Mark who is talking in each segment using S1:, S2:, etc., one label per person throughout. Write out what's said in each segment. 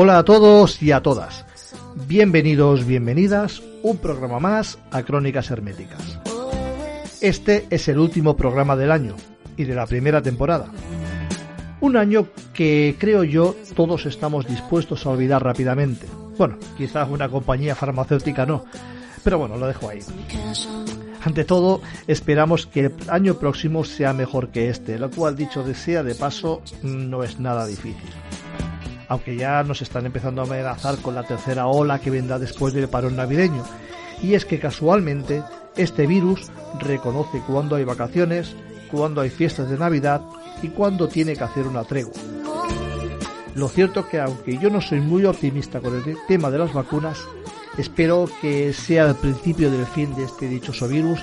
S1: Hola a todos y a todas. Bienvenidos, bienvenidas, un programa más a Crónicas Herméticas. Este es el último programa del año y de la primera temporada. Un año que creo yo todos estamos dispuestos a olvidar rápidamente. Bueno, quizás una compañía farmacéutica no, pero bueno, lo dejo ahí. Ante todo, esperamos que el año próximo sea mejor que este, lo cual, dicho sea de paso, no es nada difícil. Aunque ya nos están empezando a amenazar con la tercera ola que vendrá después del parón navideño. Y es que casualmente, este virus reconoce cuándo hay vacaciones, cuándo hay fiestas de Navidad y cuándo tiene que hacer una tregua. Lo cierto es que aunque yo no soy muy optimista con el tema de las vacunas, Espero que sea el principio del fin de este dichoso virus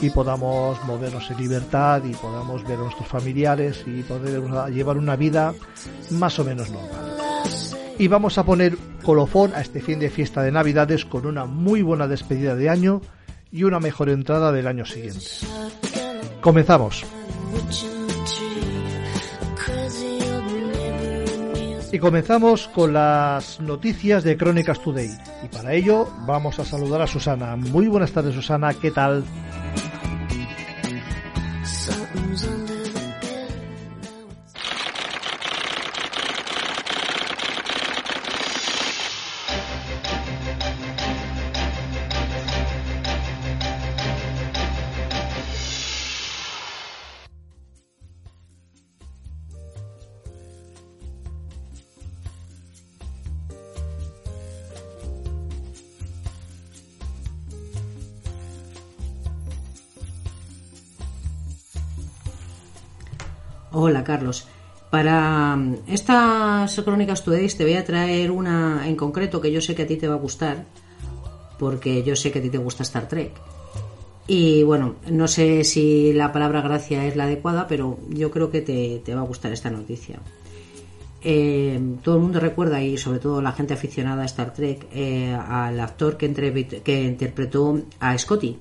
S1: y podamos movernos en libertad y podamos ver a nuestros familiares y poder llevar una vida más o menos normal. Y vamos a poner colofón a este fin de fiesta de Navidades con una muy buena despedida de año y una mejor entrada del año siguiente. Comenzamos. Y comenzamos con las noticias de Crónicas Today. Y para ello vamos a saludar a Susana. Muy buenas tardes Susana, ¿qué tal?
S2: Hola, Carlos. Para mm, estas crónicas Todays te voy a traer una en concreto que yo sé que a ti te va a gustar, porque yo sé que a ti te gusta Star Trek. Y bueno, no sé si la palabra gracia es la adecuada, pero yo creo que te, va a gustar esta noticia. Eh, todo el mundo recuerda, y sobre todo la gente aficionada a Star Trek, eh, al actor que, que, interpretó a Scotty,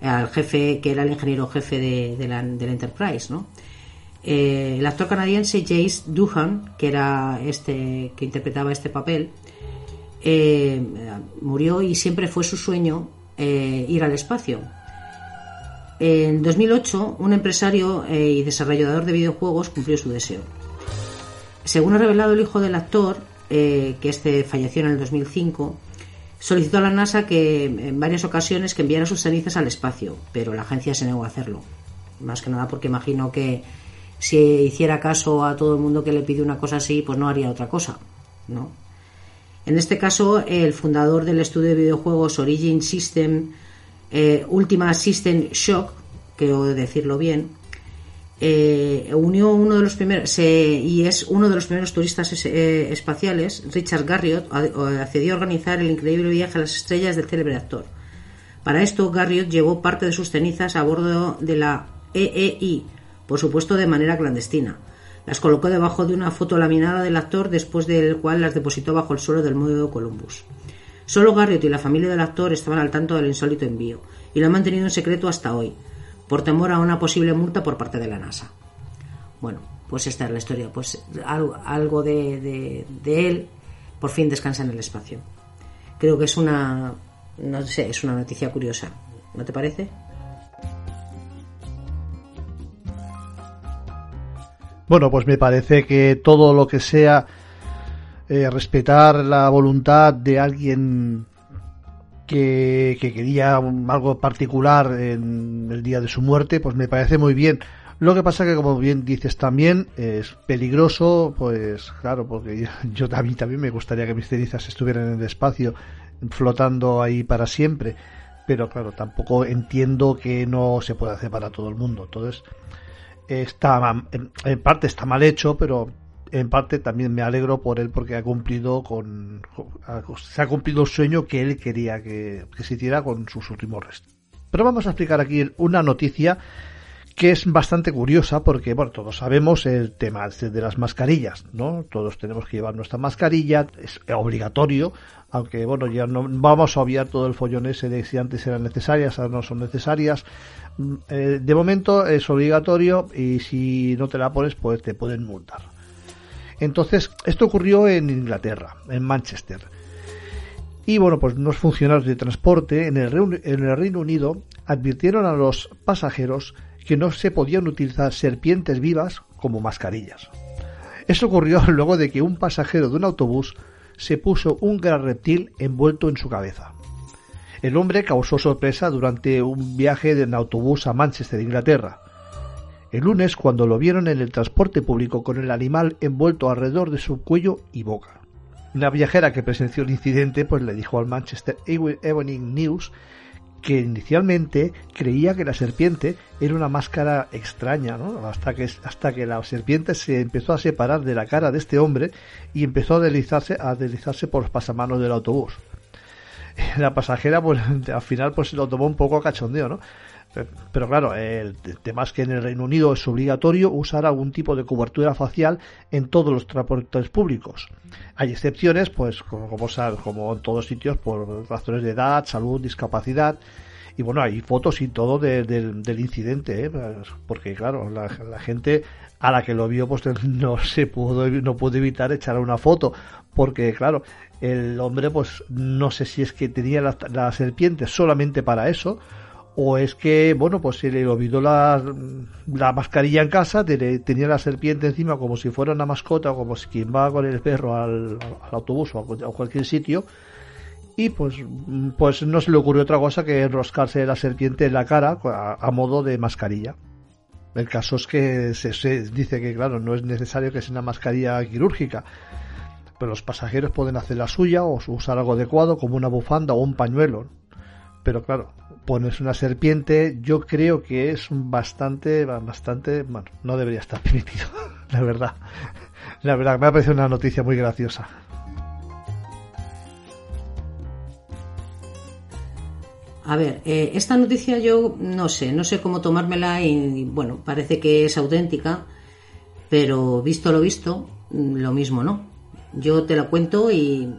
S2: al jefe, que era el ingeniero jefe de la Enterprise, ¿no? Eh, el actor canadiense Jace Duhan, que era este que interpretaba este papel, eh, murió y siempre fue su sueño eh, ir al espacio. En 2008, un empresario y desarrollador de videojuegos cumplió su deseo. Según ha revelado el hijo del actor, que este falleció en el 2005, solicitó a la NASA que en varias ocasiones que enviara sus cenizas al espacio, pero la agencia se negó a hacerlo. Más que nada porque imagino que si hiciera caso a todo el mundo que le pide una cosa así, pues no haría otra cosa, ¿no? En este caso, el fundador del estudio de videojuegos Origin System, eh, Ultima System Shock, creo decirlo bien, eh, unió uno de los primeros y es uno de los primeros turistas eh, espaciales, Richard Garriott, accedió a organizar el increíble viaje a las estrellas del célebre actor. Para esto, Garriott llevó parte de sus cenizas a bordo de la EEI, por supuesto de manera clandestina. Las colocó debajo de una foto laminada del actor, después del cual las depositó bajo el suelo del de Columbus. Solo Garriott y la familia del actor estaban al tanto del insólito envío, y lo han mantenido en secreto hasta hoy, por temor a una posible multa por parte de la NASA. Bueno, pues esta es la historia. Pues algo, de, de él por fin descansa en el espacio. Creo que es una, no sé, es una noticia curiosa. ¿No te parece?
S1: Bueno, pues me parece que todo lo que sea eh, respetar la voluntad de alguien que, quería algo particular en el día de su muerte, pues me parece muy bien. Lo que pasa que, como bien dices también, es peligroso, pues claro, porque yo, mí también me gustaría que mis cenizas estuvieran en el espacio, flotando ahí para siempre. Pero claro, tampoco entiendo que no se puede hacer para todo el mundo. Entonces, está en parte está mal hecho, pero en parte también me alegro por él porque ha cumplido con se ha cumplido el sueño que él quería que, se hiciera con sus últimos restos. Pero vamos a explicar aquí una noticia que es bastante curiosa porque, bueno, todos sabemos el tema de las mascarillas, ¿no? Todos tenemos que llevar nuestra mascarilla, es obligatorio, aunque, bueno, ya no vamos a obviar todo el follón ese de si antes eran necesarias, ahora no son necesarias. Eh, de momento es obligatorio y si no te la pones, pues te pueden multar. Entonces, esto ocurrió en Inglaterra, en Manchester. Y bueno, pues unos funcionarios de transporte en el, en el Reino Unido advirtieron a los pasajeros que no se podían utilizar serpientes vivas como mascarillas. Eso ocurrió luego de que un pasajero de un autobús se puso un gran reptil envuelto en su cabeza. El hombre causó sorpresa durante un viaje en autobús a Manchester, Inglaterra. El lunes, cuando lo vieron en el transporte público con el animal envuelto alrededor de su cuello y boca. Una viajera que presenció el incidente pues le dijo al Manchester Evening News que inicialmente creía que la serpiente era una máscara extraña, hasta, que, la serpiente se empezó a separar de la cara de este hombre y empezó a deslizarse por los pasamanos del autobús. La pasajera, pues al final, pues lo tomó un poco a cachondeo, ¿no? Pero claro, el tema es que en el Reino Unido es obligatorio usar algún tipo de cobertura facial en todos los transportes públicos. Hay excepciones, pues como, como, en todos sitios, por razones de edad, salud, discapacidad. Y bueno, hay fotos y todo del incidente, ¿eh? porque claro, la, gente a la que lo vio, pues no se pudo, no pudo evitar echar una foto, porque claro, el hombre, pues no sé si es que tenía la serpiente solamente para eso, o es que, bueno, pues se le olvidó la, la mascarilla en casa, tenía la serpiente encima como si fuera una mascota o como si quien va con el perro al, autobús o a, cualquier sitio y pues, pues no se le ocurrió otra cosa que enroscarse la serpiente en la cara a, modo de mascarilla. El caso es que se, se, dice que, claro, no es necesario que sea una mascarilla quirúrgica, pero los pasajeros pueden hacer la suya o usar algo adecuado como una bufanda o un pañuelo. Pero claro, pones una serpiente, yo creo que es bastante, bastante, bueno, no debería estar permitido, la verdad. La verdad, me ha parecido una noticia muy graciosa.
S2: A ver, eh, esta noticia yo no sé, no sé cómo tomármela y, bueno, parece que es auténtica, pero visto lo visto, lo mismo, ¿no? Yo te la cuento y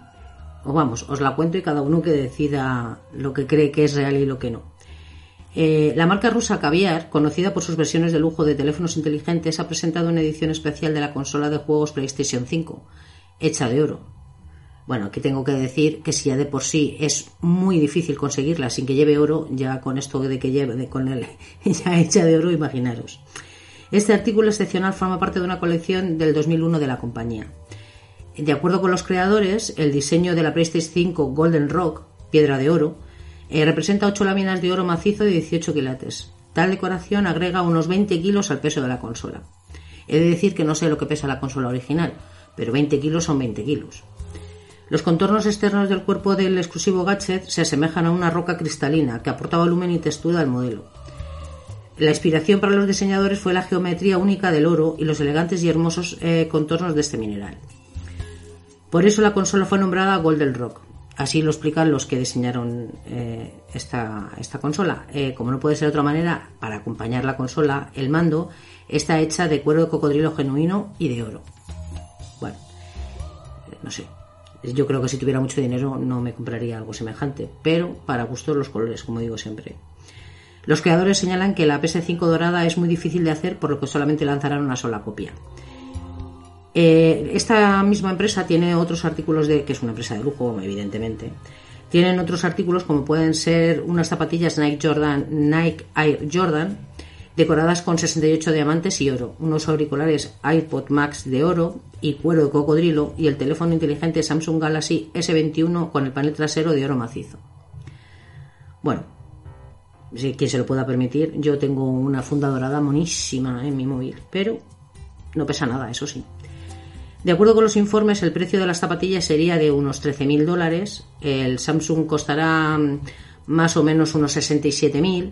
S2: o vamos, os la cuento y cada uno que decida lo que cree que es real y lo que no. Eh, la marca rusa Caviar, conocida por sus versiones de lujo de teléfonos inteligentes, ha presentado una edición especial de la consola de juegos PlayStation 5, hecha de oro. Bueno, aquí tengo que decir que si ya de por sí es muy difícil conseguirla sin que lleve oro, ya con esto de que lleve, con el, ya hecha de oro, imaginaros. Este artículo excepcional forma parte de una colección del 2001 de la compañía. De acuerdo con los creadores, el diseño de la PlayStation 5 Golden Rock, piedra de oro, eh, representa 8 láminas de oro macizo de 18 quilates. Tal decoración agrega unos 20 kilos al peso de la consola. He de decir que no sé lo que pesa la consola original, pero 20 kilos son 20 kilos. Los contornos externos del cuerpo del exclusivo gadget se asemejan a una roca cristalina que aporta volumen y textura al modelo. La inspiración para los diseñadores fue la geometría única del oro y los elegantes y hermosos eh, contornos de este mineral. Por eso la consola fue nombrada Golden Rock. Así lo explican los que diseñaron eh, esta, consola. Eh, como no puede ser de otra manera, para acompañar la consola, el mando está hecha de cuero de cocodrilo genuino y de oro. Bueno, eh, no sé. Yo creo que si tuviera mucho dinero no me compraría algo semejante, pero para gustos los colores, como digo siempre. Los creadores señalan que la PS5 dorada es muy difícil de hacer, por lo que solamente lanzarán una sola copia. Eh, esta misma empresa tiene otros artículos de, que es una empresa de lujo, evidentemente. Tienen otros artículos como pueden ser unas zapatillas Nike Jordan, Nike Air Jordan, decoradas con 68 diamantes y oro, unos auriculares iPod Max de oro y cuero de cocodrilo y el teléfono inteligente Samsung Galaxy S21 con el panel trasero de oro macizo. Bueno, si quien se lo pueda permitir, yo tengo una funda dorada monísima en mi móvil, pero no pesa nada, eso sí. De acuerdo con los informes, el precio de las zapatillas sería de unos 13.000 dólares, el Samsung costará mm, más o menos unos 67.000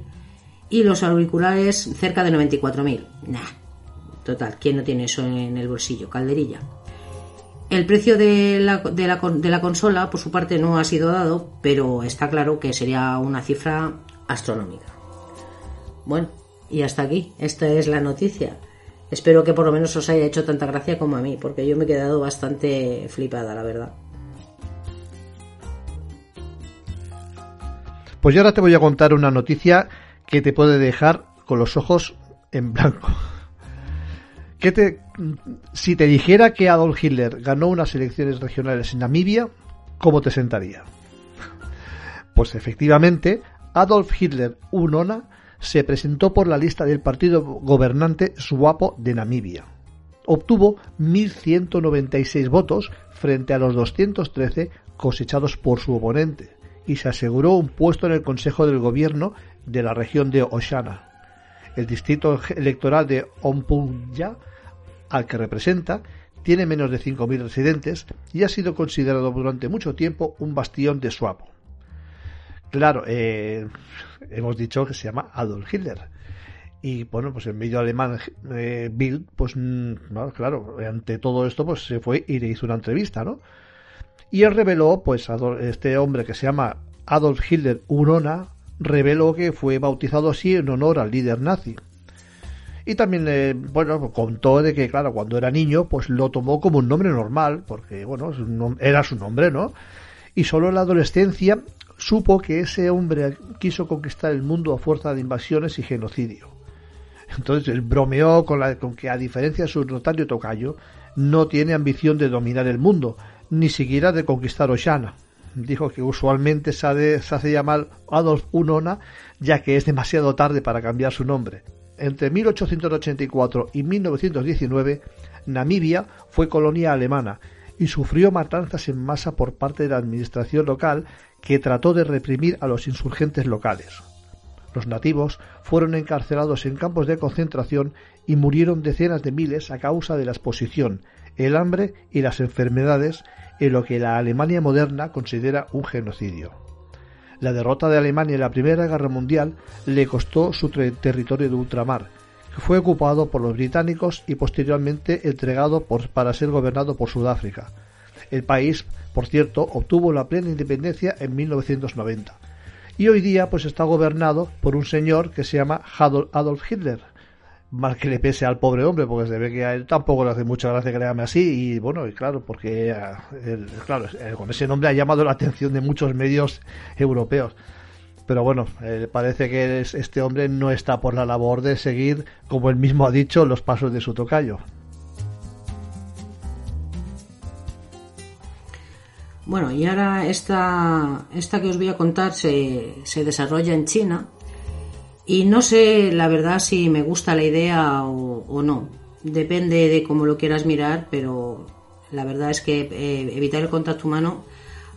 S2: y los auriculares cerca de 94.000. Nah, total, ¿quién no tiene eso en el bolsillo? Calderilla. El precio de la, de, la, de la consola, por su parte, no ha sido dado, pero está claro que sería una cifra astronómica. Bueno, y hasta aquí. Esta es la noticia. Espero que por lo menos os haya hecho tanta gracia como a mí, porque yo me he quedado bastante flipada, la verdad.
S1: Pues yo ahora te voy a contar una noticia que te puede dejar con los ojos en blanco. ¿Qué te, si te dijera que Adolf Hitler ganó unas elecciones regionales en Namibia, ¿cómo te sentaría? Pues efectivamente, Adolf Hitler Unona se presentó por la lista del partido gobernante SWAPO de Namibia. Obtuvo 1.196 votos frente a los 213 cosechados por su oponente y se aseguró un puesto en el Consejo del Gobierno de la región de Oshana. El distrito electoral de Ompunya, al que representa, tiene menos de 5.000 residentes y ha sido considerado durante mucho tiempo un bastión de SWAPO. Claro, eh, hemos dicho que se llama Adolf Hitler. Y bueno, pues el medio alemán eh, Bild, pues mm, claro, ante todo esto, pues se fue y le hizo una entrevista, ¿no? Y él reveló, pues, este hombre que se llama Adolf Hitler Urona, reveló que fue bautizado así en honor al líder nazi. Y también, eh, bueno, contó de que, claro, cuando era niño, pues lo tomó como un nombre normal, porque, bueno, era su nombre, ¿no? Y solo en la adolescencia supo que ese hombre quiso conquistar el mundo a fuerza de invasiones y genocidio. Entonces bromeó con que, a diferencia de su notario tocayo, no tiene ambición de dominar el mundo, ni siquiera de conquistar Oshana. Dijo que usualmente se, se hace llamar Adolf Unona, ya que es demasiado tarde para cambiar su nombre. Entre 1884 y 1919, Namibia fue colonia alemana y sufrió matanzas en masa por parte de la administración local que trató de reprimir a los insurgentes locales. Los nativos fueron encarcelados en campos de concentración y murieron decenas de miles a causa de la exposición, el hambre y las enfermedades en lo que la Alemania moderna considera un genocidio. La derrota de Alemania en la Primera Guerra Mundial le costó su territorio de ultramar, fue ocupado por los británicos y posteriormente entregado para ser gobernado por Sudáfrica. El país por cierto, obtuvo la plena independencia en 1990. Y hoy día pues está gobernado por un señor que se llama Adolf Hitler. Mal que le pese al pobre hombre, porque se ve que a él tampoco le hace mucha gracia que le llame así. Y bueno, y claro, porque eh, claro, eh, con ese nombre ha llamado la atención de muchos medios europeos pero bueno, eh, parece que este hombre no está por la labor de seguir, como él mismo ha dicho, los pasos de su tocayo.
S2: Bueno, y ahora esta, esta que os voy a contar se, se desarrolla en China y no sé la verdad si me gusta la idea o, no. Depende de cómo lo quieras mirar, pero la verdad es que eh, evitar el contacto humano,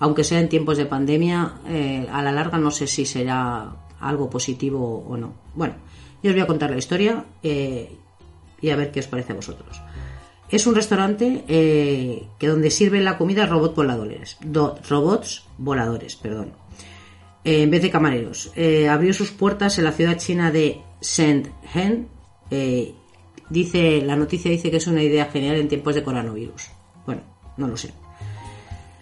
S2: aunque sea en tiempos de pandemia, eh, a la larga no sé si será algo positivo o no. Bueno, yo os voy a contar la historia eh, y a ver qué os parece a vosotros. Es un restaurante eh, que donde sirven la comida robots voladores, robots voladores, perdón, en vez de camareros. Abrió sus puertas en la ciudad china de Shenzhen. dice la noticia dice que es una idea genial en tiempos de coronavirus. Bueno, no lo sé.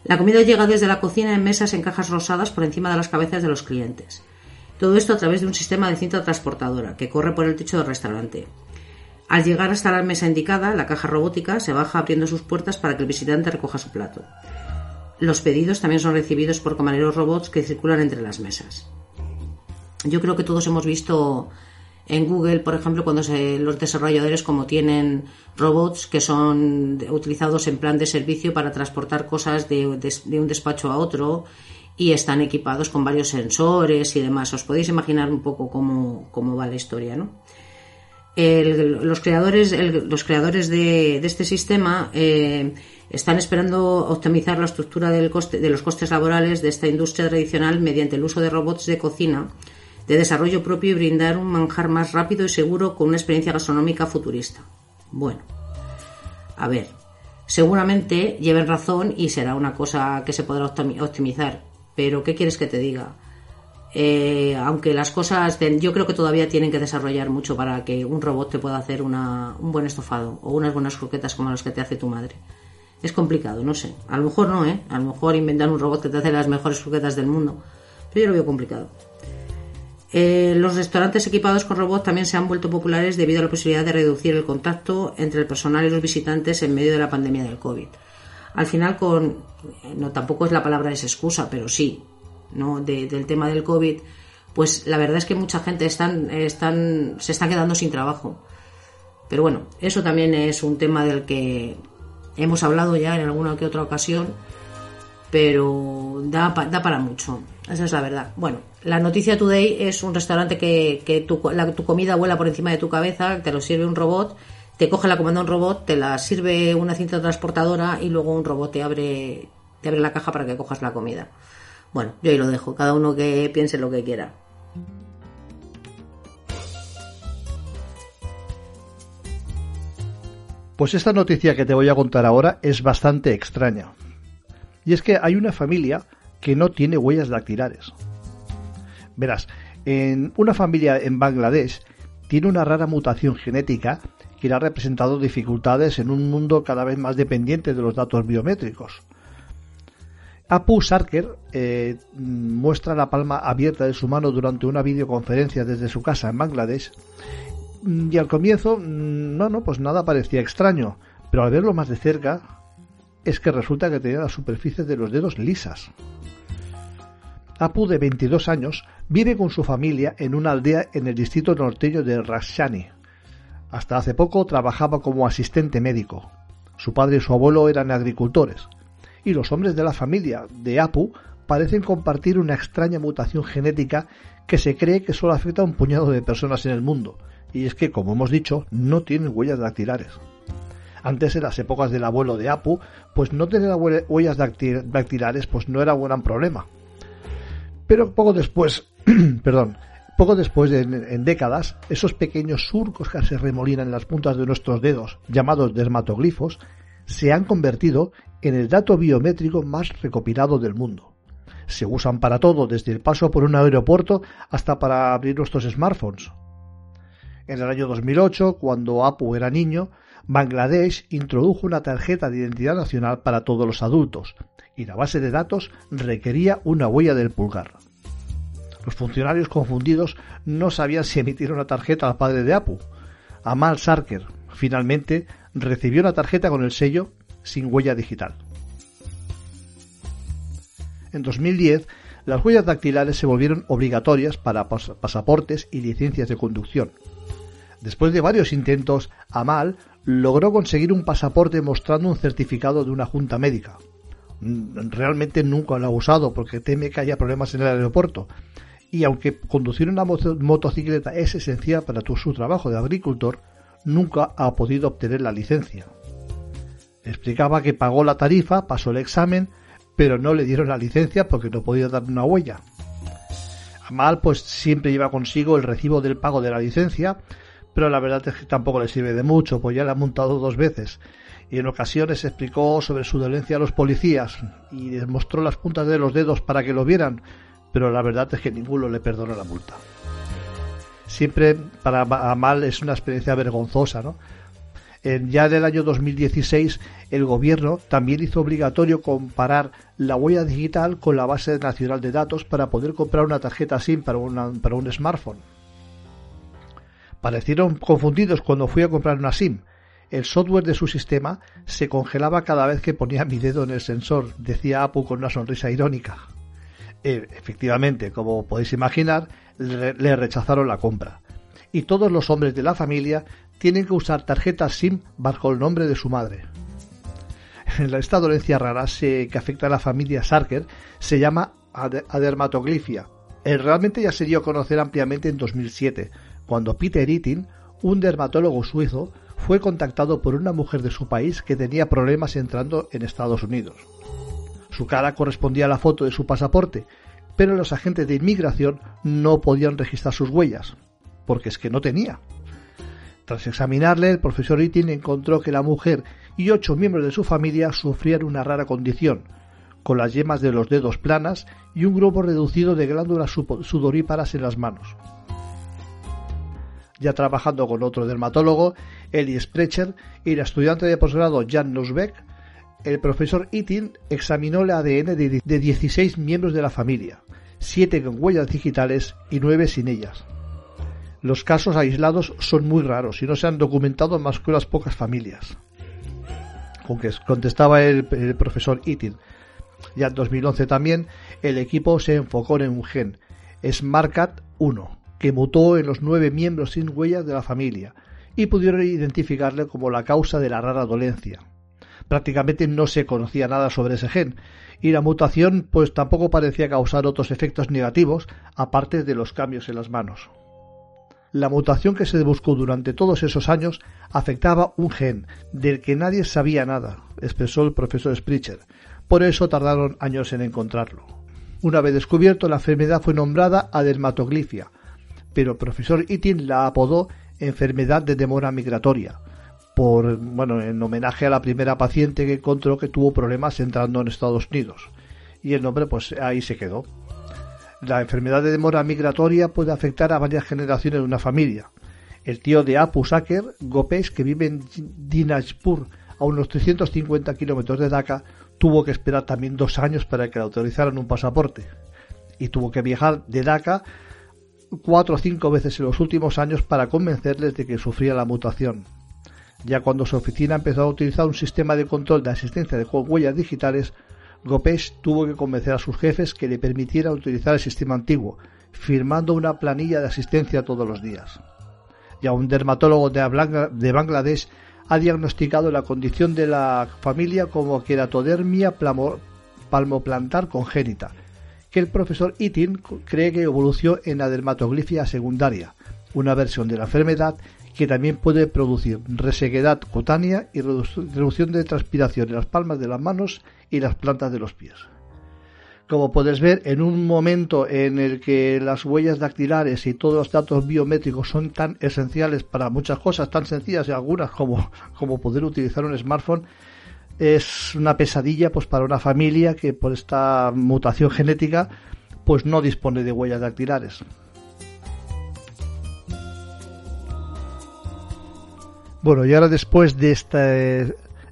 S2: La comida llega desde la cocina en mesas en cajas rosadas por encima de las cabezas de los clientes. Todo esto a través de un sistema de cinta transportadora que corre por el techo del restaurante. Al llegar hasta la mesa indicada, la caja robótica se baja abriendo sus puertas para que el visitante recoja su plato. Los pedidos también son recibidos por camareros robots que circulan entre las mesas. Yo creo que todos hemos visto en Google, por ejemplo, cuando los desarrolladores como tienen robots que son utilizados en plan de servicio para transportar cosas de, un despacho a otro y están equipados con varios sensores y demás. Os podéis imaginar un poco cómo, cómo va la historia, ¿no? los creadores, los creadores de, este sistema eh, están esperando optimizar la estructura del coste, de los costes laborales de esta industria tradicional mediante el uso de robots de cocina de desarrollo propio y brindar un manjar más rápido y seguro con una experiencia gastronómica futurista. Bueno, a ver, seguramente lleven razón y será una cosa que se podrá optimizar, pero ¿qué quieres que te diga? Eh, aunque las cosas, yo creo que todavía tienen que desarrollar mucho para que un robot te pueda hacer una, un buen estofado o unas buenas croquetas como las que te hace tu madre. Es complicado, no sé. A lo mejor no, ¿eh? A lo mejor inventar un robot que te hace las mejores croquetas del mundo. Pero yo lo veo complicado. Eh, los restaurantes equipados con robots también se han vuelto populares debido a la posibilidad de reducir el contacto entre el personal y los visitantes en medio de la pandemia del COVID. Al final, con. No, tampoco es la palabra es excusa, pero sí, ¿no? del tema del COVID, pues la verdad es que mucha gente están, se está quedando sin trabajo. Pero bueno, eso también es un tema del que hemos hablado ya en alguna que otra ocasión, pero da, da para mucho. Esa es la verdad. Bueno, la noticia Today es un restaurante que, que tu, comida vuela por encima de tu cabeza, te lo sirve un robot, te coge la comanda un robot, te la sirve una cinta transportadora y luego un robot te abre, te abre la caja para que cojas la comida. Bueno, yo ahí lo dejo, cada uno que piense lo que quiera.
S1: Pues esta noticia que te voy a contar ahora es bastante extraña. Y es que hay una familia que no tiene huellas dactilares. Verás, en una familia en Bangladesh tiene una rara mutación genética que le ha representado dificultades en un mundo cada vez más dependiente de los datos biométricos. Apu Sarker eh, muestra la palma abierta de su mano durante una videoconferencia desde su casa en Bangladesh y al comienzo, no, no, pues nada parecía extraño, pero al verlo más de cerca es que resulta que tenía las superficies de los dedos lisas. Apu, de 22 años, vive con su familia en una aldea en el distrito norteño de Rashani. Hasta hace poco trabajaba como asistente médico. Su padre y su abuelo eran agricultores. Y los hombres de la familia de Apu parecen compartir una extraña mutación genética que se cree que solo afecta a un puñado de personas en el mundo. Y es que, como hemos dicho, no tienen huellas dactilares. Antes, en las épocas del abuelo de Apu, pues no tener huellas dactilares pues no era un gran problema. Pero poco después, perdón, poco después de, en, décadas, esos pequeños surcos que se remolinan en las puntas de nuestros dedos, llamados dermatoglifos, se han convertido en el dato biométrico más recopilado del mundo. Se usan para todo, desde el paso por un aeropuerto hasta para abrir nuestros smartphones. En el año 2008, cuando Apu era niño, Bangladesh introdujo una tarjeta de identidad nacional para todos los adultos, y la base de datos requería una huella del pulgar. Los funcionarios confundidos no sabían si emitir una tarjeta al padre de Apu. Amal Sarker finalmente recibió una tarjeta con el sello sin huella digital. En 2010, las huellas dactilares se volvieron obligatorias para pasaportes y licencias de conducción. Después de varios intentos, Amal logró conseguir un pasaporte mostrando un certificado de una junta médica. Mm, realmente nunca lo ha usado porque teme que haya problemas en el aeropuerto. Y aunque conducir una motocicleta es esencial para su trabajo de agricultor, nunca ha podido obtener la licencia. Explicaba que pagó la tarifa, pasó el examen, pero no le dieron la licencia porque no podía dar una huella. Amal pues siempre lleva consigo el recibo del pago de la licencia, pero la verdad es que tampoco le sirve de mucho, pues ya la ha montado dos veces y en ocasiones explicó sobre su dolencia a los policías y les mostró las puntas de los dedos para que lo vieran, pero la verdad es que ninguno le perdonó la multa. Siempre para mal es una experiencia vergonzosa, ¿no? En, ya del año 2016 el gobierno también hizo obligatorio comparar la huella digital con la base nacional de datos para poder comprar una tarjeta SIM para, para un smartphone. Parecieron confundidos cuando fui a comprar una SIM, el software de su sistema se congelaba cada vez que ponía mi dedo en el sensor, decía Apu con una sonrisa irónica. E, efectivamente, como podéis imaginar, le rechazaron la compra. Y todos los hombres de la familia tienen que usar tarjetas SIM bajo el nombre de su madre. Esta dolencia rara que afecta a la familia Sarker se llama adermatoglifia. Eh, realmente ya se dio a conocer ampliamente en 2007, cuando Peter Eating, un dermatólogo suizo, fue contactado por una mujer de su país que tenía problemas entrando en Estados Unidos. Su cara correspondía a la foto de su pasaporte, pero los agentes de inmigración no podían registrar sus huellas, porque es que no tenía. Tras examinarle, el profesor Itin encontró que la mujer y ocho miembros de su familia sufrían una rara condición, con las yemas de los dedos planas y un grupo reducido de glándulas sudoríparas en las manos ya trabajando con otro dermatólogo, Eli Sprecher, y la estudiante de posgrado Jan Nussbeck, el profesor Itin examinó el ADN de, 16 miembros de la familia, 7 con huellas digitales y 9 sin ellas. Los casos aislados son muy raros y no se han documentado más que unas pocas familias. Con que contestaba el, el profesor Itin. Ya en 2011 también el equipo se enfocó en un gen, SMARCAT1, que mutó en los nueve miembros sin huellas de la familia y pudieron identificarle como la causa de la rara dolencia. Prácticamente no se conocía nada sobre ese gen y la mutación pues tampoco parecía causar otros efectos negativos aparte de los cambios en las manos. La mutación que se buscó durante todos esos años afectaba un gen del que nadie sabía nada, expresó el profesor Spritzer. Por eso tardaron años en encontrarlo. Una vez descubierto, la enfermedad fue nombrada adermatoglifia, pero profesor Itin la apodó enfermedad de demora migratoria, por, bueno, en homenaje a la primera paciente que encontró que tuvo problemas entrando en Estados Unidos. Y el nombre, pues ahí se quedó. La enfermedad de demora migratoria puede afectar a varias generaciones de una familia. El tío de Apu Saker, Gopes, que vive en Dinajpur, a unos 350 kilómetros de Dhaka, tuvo que esperar también dos años para que le autorizaran un pasaporte. Y tuvo que viajar de Dhaka cuatro o cinco veces en los últimos años para convencerles de que sufría la mutación. Ya cuando su oficina empezó a utilizar un sistema de control de asistencia de huellas digitales, Gopesh tuvo que convencer a sus jefes que le permitiera utilizar el sistema antiguo, firmando una planilla de asistencia todos los días. Ya un dermatólogo de Bangladesh ha diagnosticado la condición de la familia como queratodermia palmoplantar congénita, que el profesor Itin cree que evolucionó en la dermatoglifia secundaria, una versión de la enfermedad que también puede producir resequedad cutánea y reducción de transpiración en las palmas de las manos y las plantas de los pies. Como puedes ver, en un momento en el que las huellas dactilares y todos los datos biométricos son tan esenciales para muchas cosas tan sencillas y algunas como, como poder utilizar un smartphone, es una pesadilla pues para una familia que por esta mutación genética pues no dispone de huellas dactilares. Bueno, y ahora después de esta,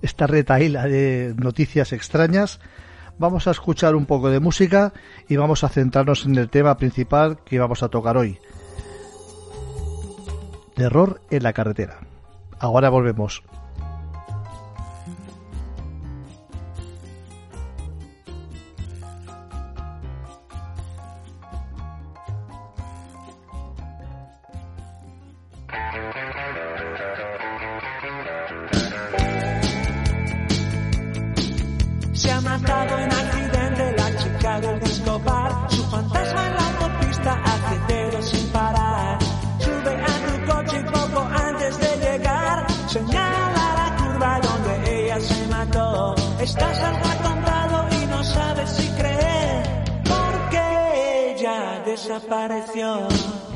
S1: esta retaíla de noticias extrañas, vamos a escuchar un poco de música y vamos a centrarnos en el tema principal que vamos a tocar hoy. Terror en la carretera. Ahora volvemos.
S3: Desapareció.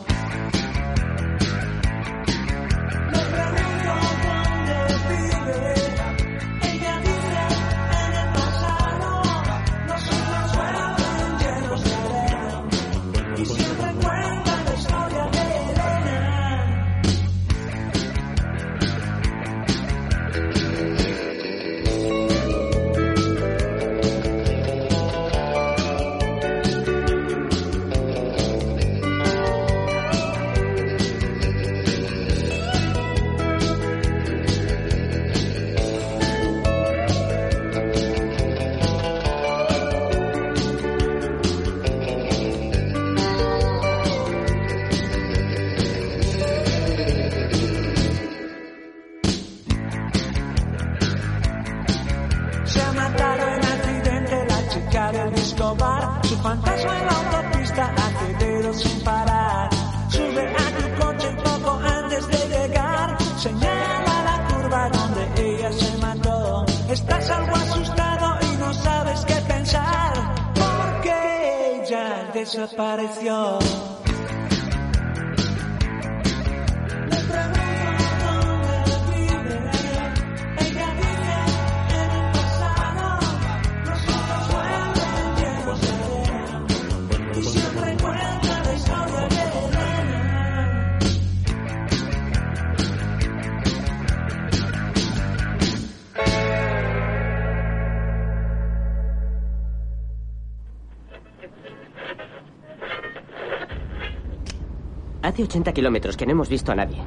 S4: Hace 80 kilómetros que no hemos visto a nadie.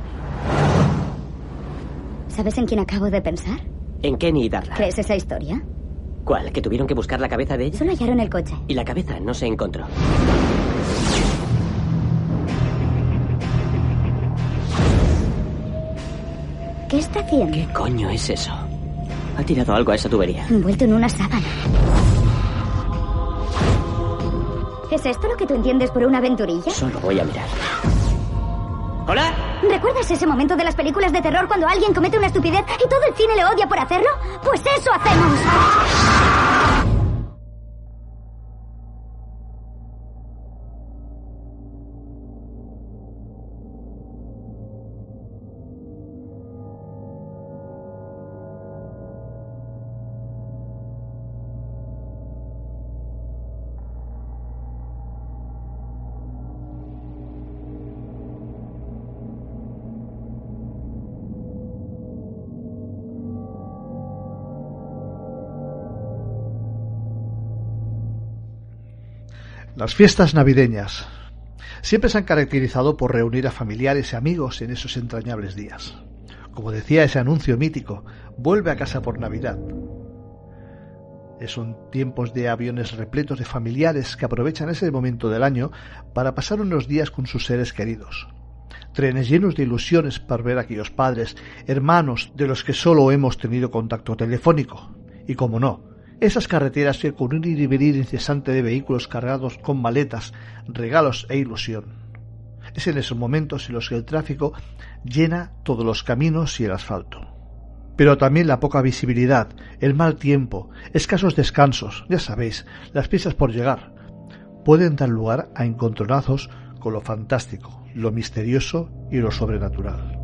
S5: ¿Sabes en quién acabo de pensar?
S4: En Kenny y Darla.
S5: ¿Crees esa historia?
S4: ¿Cuál? ¿Que tuvieron que buscar la cabeza de ella?
S5: Solo hallaron el coche.
S4: Y la cabeza no se encontró.
S5: ¿Qué está haciendo?
S4: ¿Qué coño es eso? Ha tirado algo a esa tubería.
S5: Envuelto en una sábana. ¿Es esto lo que tú entiendes por una aventurilla?
S4: Solo voy a mirar.
S5: ¿Recuerdas ese momento de las películas de terror cuando alguien comete una estupidez y todo el cine le odia por hacerlo? Pues eso hacemos.
S1: Las fiestas navideñas siempre se han caracterizado por reunir a familiares y amigos en esos entrañables días. Como decía ese anuncio mítico, vuelve a casa por Navidad. Son tiempos de aviones repletos de familiares que aprovechan ese momento del año para pasar unos días con sus seres queridos. Trenes llenos de ilusiones para ver a aquellos padres, hermanos de los que solo hemos tenido contacto telefónico. Y como no, esas carreteras que con un ir y venir incesante de vehículos cargados con maletas, regalos e ilusión. Es en esos momentos en los que el tráfico llena todos los caminos y el asfalto. Pero también la poca visibilidad, el mal tiempo, escasos descansos, ya sabéis, las prisas por llegar, pueden dar lugar a encontronazos con lo fantástico, lo misterioso y lo sobrenatural.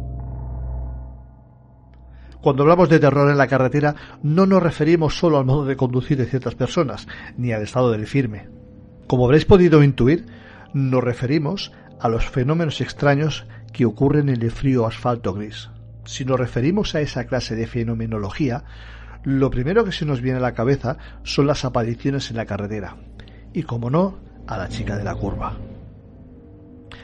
S1: Cuando hablamos de terror en la carretera, no nos referimos solo al modo de conducir de ciertas personas, ni al estado del firme. Como habréis podido intuir, nos referimos a los fenómenos extraños que ocurren en el frío asfalto gris. Si nos referimos a esa clase de fenomenología, lo primero que se nos viene a la cabeza son las apariciones en la carretera, y como no, a la chica de la curva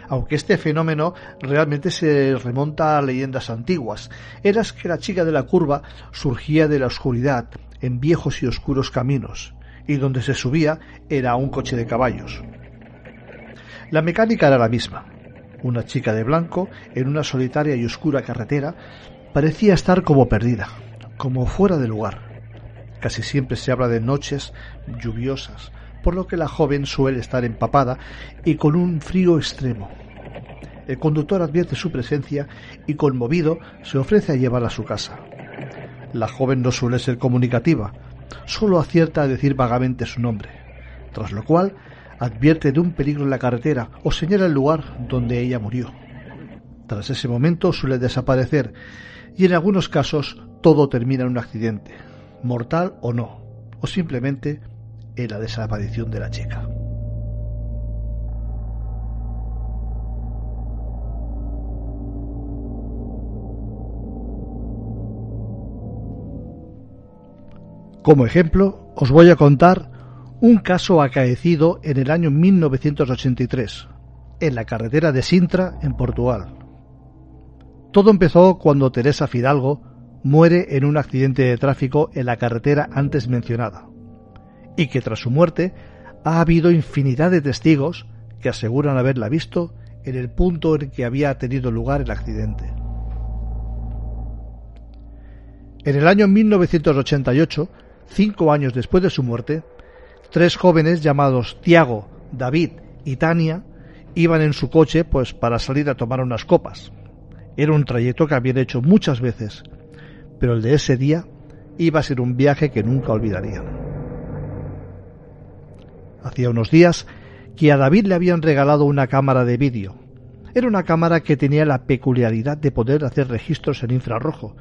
S1: aunque este fenómeno realmente se remonta a leyendas antiguas. Eras que la chica de la curva surgía de la oscuridad en viejos y oscuros caminos, y donde se subía era un coche de caballos. La mecánica era la misma. Una chica de blanco en una solitaria y oscura carretera parecía estar como perdida, como fuera de lugar. Casi siempre se habla de noches lluviosas, por lo que la joven suele estar empapada y con un frío extremo. El conductor advierte su presencia y conmovido se ofrece a llevarla a su casa. La joven no suele ser comunicativa, solo acierta a decir vagamente su nombre, tras lo cual advierte de un peligro en la carretera o señala el lugar donde ella murió. Tras ese momento suele desaparecer y en algunos casos todo termina en un accidente, mortal o no, o simplemente en la desaparición de la chica. Como ejemplo, os voy a contar un caso acaecido en el año 1983, en la carretera de Sintra, en Portugal. Todo empezó cuando Teresa Fidalgo muere en un accidente de tráfico en la carretera antes mencionada y que tras su muerte ha habido infinidad de testigos que aseguran haberla visto en el punto en que había tenido lugar el accidente. En el año 1988, cinco años después de su muerte, tres jóvenes llamados Tiago, David y Tania iban en su coche pues para salir a tomar unas copas. Era un trayecto que habían hecho muchas veces, pero el de ese día iba a ser un viaje que nunca olvidarían. Hacía unos días que a David le habían regalado una cámara de vídeo. Era una cámara que tenía la peculiaridad de poder hacer registros en infrarrojo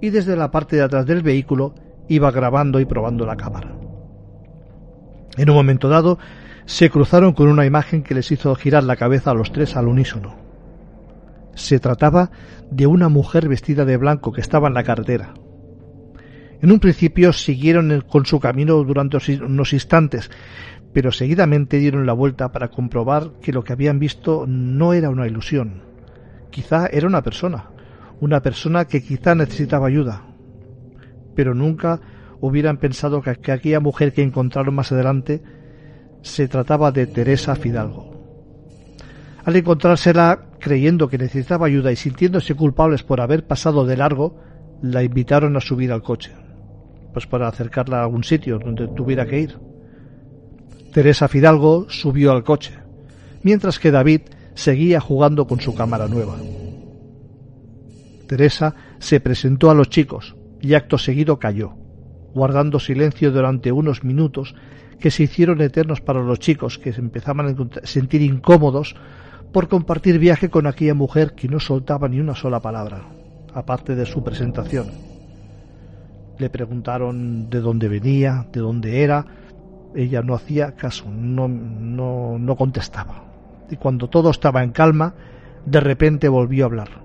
S1: y desde la parte de atrás del vehículo iba grabando y probando la cámara. En un momento dado se cruzaron con una imagen que les hizo girar la cabeza a los tres al unísono. Se trataba de una mujer vestida de blanco que estaba en la carretera. En un principio siguieron con su camino durante unos instantes, pero seguidamente dieron la vuelta para comprobar que lo que habían visto no era una ilusión. Quizá era una persona, una persona que quizá necesitaba ayuda, pero nunca hubieran pensado que aquella mujer que encontraron más adelante se trataba de Teresa Fidalgo. Al encontrársela creyendo que necesitaba ayuda y sintiéndose culpables por haber pasado de largo, la invitaron a subir al coche, pues para acercarla a algún sitio donde tuviera que ir. Teresa Fidalgo subió al coche, mientras que David seguía jugando con su cámara nueva. Teresa se presentó a los chicos y acto seguido cayó, guardando silencio durante unos minutos que se hicieron eternos para los chicos que se empezaban a sentir incómodos por compartir viaje con aquella mujer que no soltaba ni una sola palabra, aparte de su presentación. Le preguntaron de dónde venía, de dónde era. Ella no hacía caso, no, no, no contestaba. Y cuando todo estaba en calma, de repente volvió a hablar,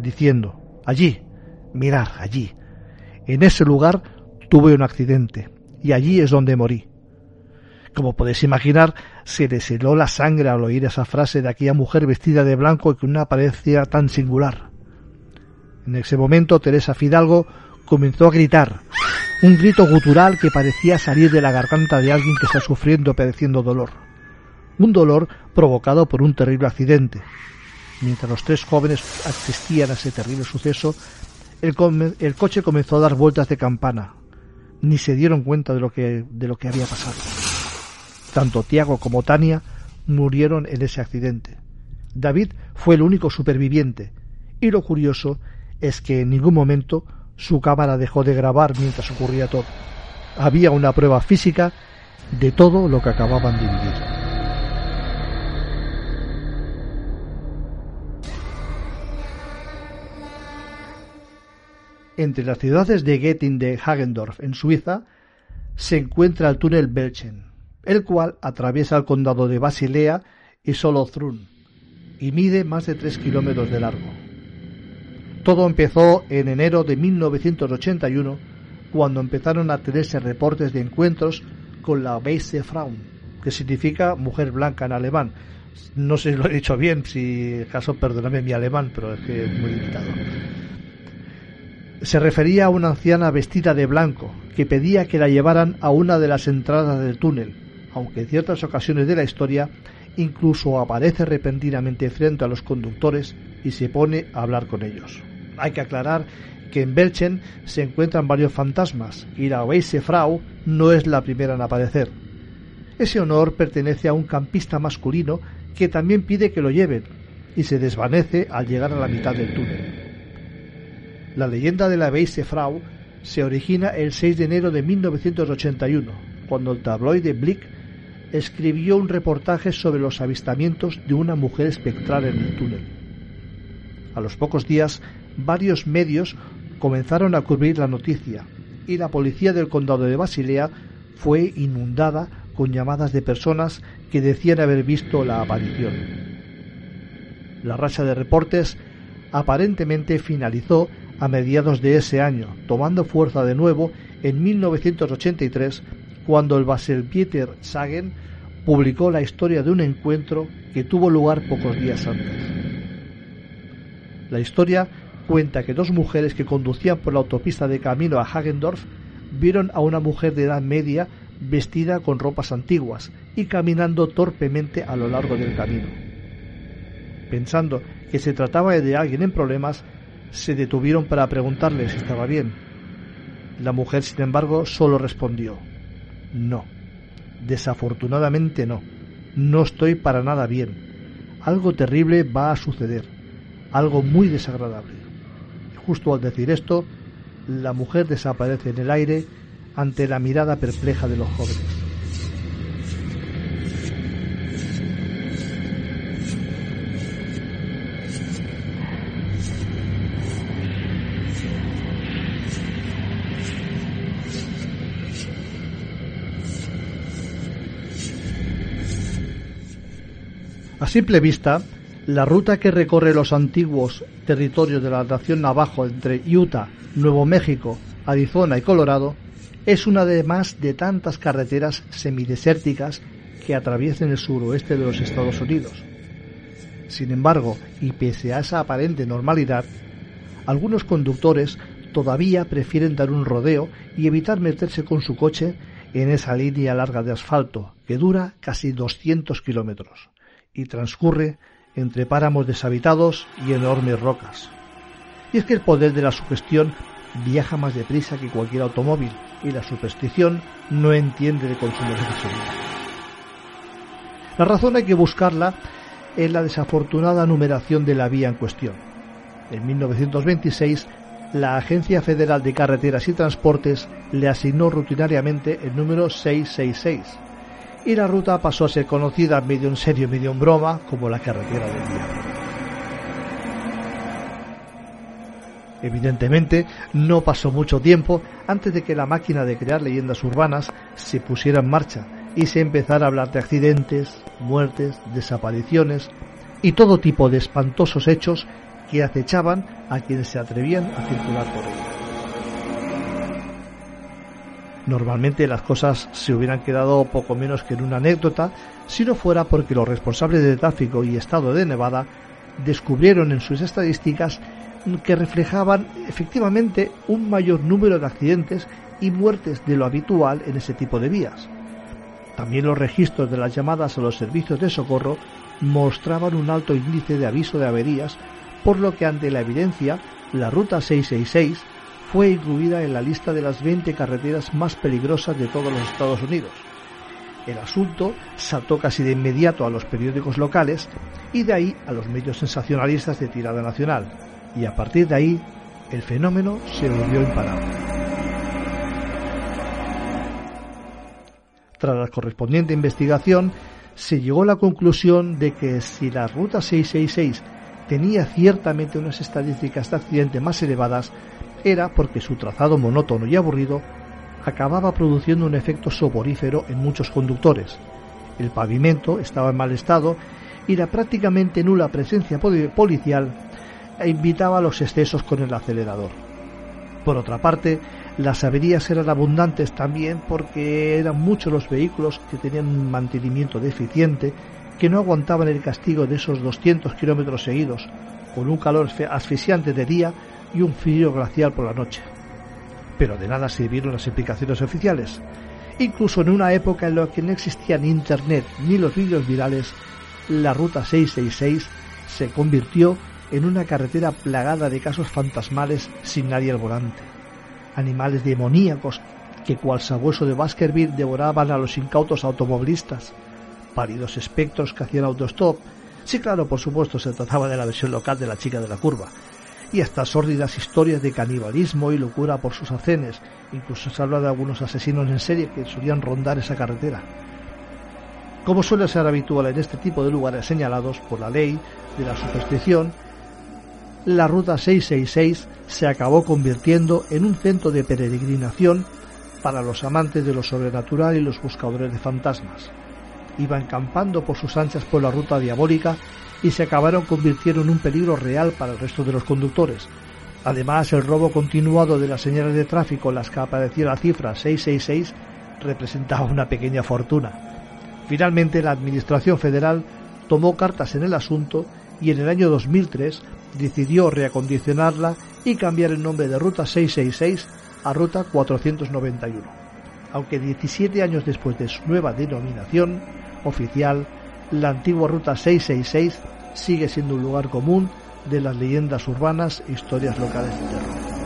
S1: diciendo, allí, mirar, allí. En ese lugar tuve un accidente y allí es donde morí. Como podéis imaginar, se les heló la sangre al oír esa frase de aquella mujer vestida de blanco y con una apariencia tan singular. En ese momento Teresa Fidalgo comenzó a gritar, un grito gutural que parecía salir de la garganta de alguien que está sufriendo o padeciendo dolor. Un dolor provocado por un terrible accidente. Mientras los tres jóvenes asistían a ese terrible suceso, el, el coche comenzó a dar vueltas de campana. Ni se dieron cuenta de lo que, de lo que había pasado. Tanto Tiago como Tania murieron en ese accidente. David fue el único superviviente, y lo curioso es que en ningún momento su cámara dejó de grabar mientras ocurría todo. Había una prueba física de todo lo que acababan de vivir. Entre las ciudades de Getting de Hagendorf, en Suiza, se encuentra el túnel Belchen, el cual atraviesa el condado de Basilea y Solothurn y mide más de 3 kilómetros de largo. Todo empezó en enero de 1981 cuando empezaron a tenerse reportes de encuentros con la Weiße Frauen, que significa mujer blanca en alemán. No sé si lo he dicho bien, si acaso perdóname mi alemán, pero es que es muy limitado. Se refería a una anciana vestida de blanco que pedía que la llevaran a una de las entradas del túnel, aunque en ciertas ocasiones de la historia incluso aparece repentinamente frente a los conductores y se pone a hablar con ellos. Hay que aclarar que en Belchen se encuentran varios fantasmas y la Weisse Frau no es la primera en aparecer. Ese honor pertenece a un campista masculino que también pide que lo lleven y se desvanece al llegar a la mitad del túnel. La leyenda de la Weisse Frau se origina el 6 de enero de 1981, cuando el tabloide Blick escribió un reportaje sobre los avistamientos de una mujer espectral en el túnel. A los pocos días, varios medios comenzaron a cubrir la noticia y la policía del condado de Basilea fue inundada con llamadas de personas que decían haber visto la aparición. La racha de reportes aparentemente finalizó a mediados de ese año, tomando fuerza de nuevo en 1983 cuando el Baselbieter Sagen publicó la historia de un encuentro que tuvo lugar pocos días antes. La historia cuenta que dos mujeres que conducían por la autopista de camino a Hagendorf vieron a una mujer de edad media vestida con ropas antiguas y caminando torpemente a lo largo del camino. Pensando que se trataba de alguien en problemas, se detuvieron para preguntarle si estaba bien. La mujer, sin embargo, solo respondió no. Desafortunadamente no. No estoy para nada bien. Algo terrible va a suceder. Algo muy desagradable. Justo al decir esto, la mujer desaparece en el aire ante la mirada perpleja de los jóvenes. A simple vista, la ruta que recorre los antiguos territorios de la nación navajo entre Utah, Nuevo México, Arizona y Colorado es una de más de tantas carreteras semidesérticas que atraviesen el suroeste de los Estados Unidos. Sin embargo, y pese a esa aparente normalidad, algunos conductores todavía prefieren dar un rodeo y evitar meterse con su coche en esa línea larga de asfalto que dura casi 200 kilómetros y transcurre entre páramos deshabitados y enormes rocas. Y es que el poder de la sugestión viaja más deprisa que cualquier automóvil y la superstición no entiende de consumo de gasolina. La razón hay que buscarla en la desafortunada numeración de la vía en cuestión. En 1926, la Agencia Federal de Carreteras y Transportes le asignó rutinariamente el número 666 y la ruta pasó a ser conocida medio en serio, medio en broma como la carretera del diablo. Evidentemente, no pasó mucho tiempo antes de que la máquina de crear leyendas urbanas se pusiera en marcha y se empezara a hablar de accidentes, muertes, desapariciones y todo tipo de espantosos hechos que acechaban a quienes se atrevían a circular por ella. Normalmente las cosas se hubieran quedado poco menos que en una anécdota si no fuera porque los responsables de tráfico y estado de Nevada descubrieron en sus estadísticas que reflejaban efectivamente un mayor número de accidentes y muertes de lo habitual en ese tipo de vías. También los registros de las llamadas a los servicios de socorro mostraban un alto índice de aviso de averías, por lo que ante la evidencia, la Ruta 666 fue incluida en la lista de las 20 carreteras más peligrosas de todos los Estados Unidos. El asunto saltó casi de inmediato a los periódicos locales y de ahí a los medios sensacionalistas de tirada nacional, y a partir de ahí el fenómeno se volvió imparable. Tras la correspondiente investigación, se llegó a la conclusión de que si la Ruta 666 tenía ciertamente unas estadísticas de accidente más elevadas, era porque su trazado monótono y aburrido acababa produciendo un efecto soporífero en muchos conductores. El pavimento estaba en mal estado y la prácticamente nula presencia policial invitaba a los excesos con el acelerador. Por otra parte, las averías eran abundantes también porque eran muchos los vehículos que tenían un mantenimiento deficiente que no aguantaban el castigo de esos 200 kilómetros seguidos, con un calor asfixiante de día y un frío glacial por la noche. Pero de nada sirvieron las explicaciones oficiales. Incluso en una época en la que no existía ni Internet ni los vídeos virales, la Ruta 666 se convirtió en una carretera plagada de casos fantasmales sin nadie al volante. Animales demoníacos que cual sabueso de Baskerville devoraban a los incautos automovilistas, pálidos espectros que hacían autostop. Sí, claro, por supuesto, se trataba de la versión local de la chica de la curva. Y hasta sórdidas historias de canibalismo y locura por sus acenes. Incluso se habla de algunos asesinos en serie que solían rondar esa carretera. Como suele ser habitual en este tipo de lugares señalados por la ley de la superstición, la Ruta 666 se acabó convirtiendo en un centro de peregrinación para los amantes de lo sobrenatural y los buscadores de fantasmas. Iban campando por sus anchas por la ruta diabólica y se acabaron convirtiendo en un peligro real para el resto de los conductores. Además, el robo continuado de las señales de tráfico en las que aparecía la cifra 666 representaba una pequeña fortuna. Finalmente, la Administración Federal tomó cartas en el asunto y en el año 2003 decidió reacondicionarla y cambiar el nombre de Ruta 666 a Ruta 491, aunque 17 años después de su nueva denominación oficial, la antigua Ruta 666 sigue siendo un lugar común de las leyendas urbanas e historias locales de terror.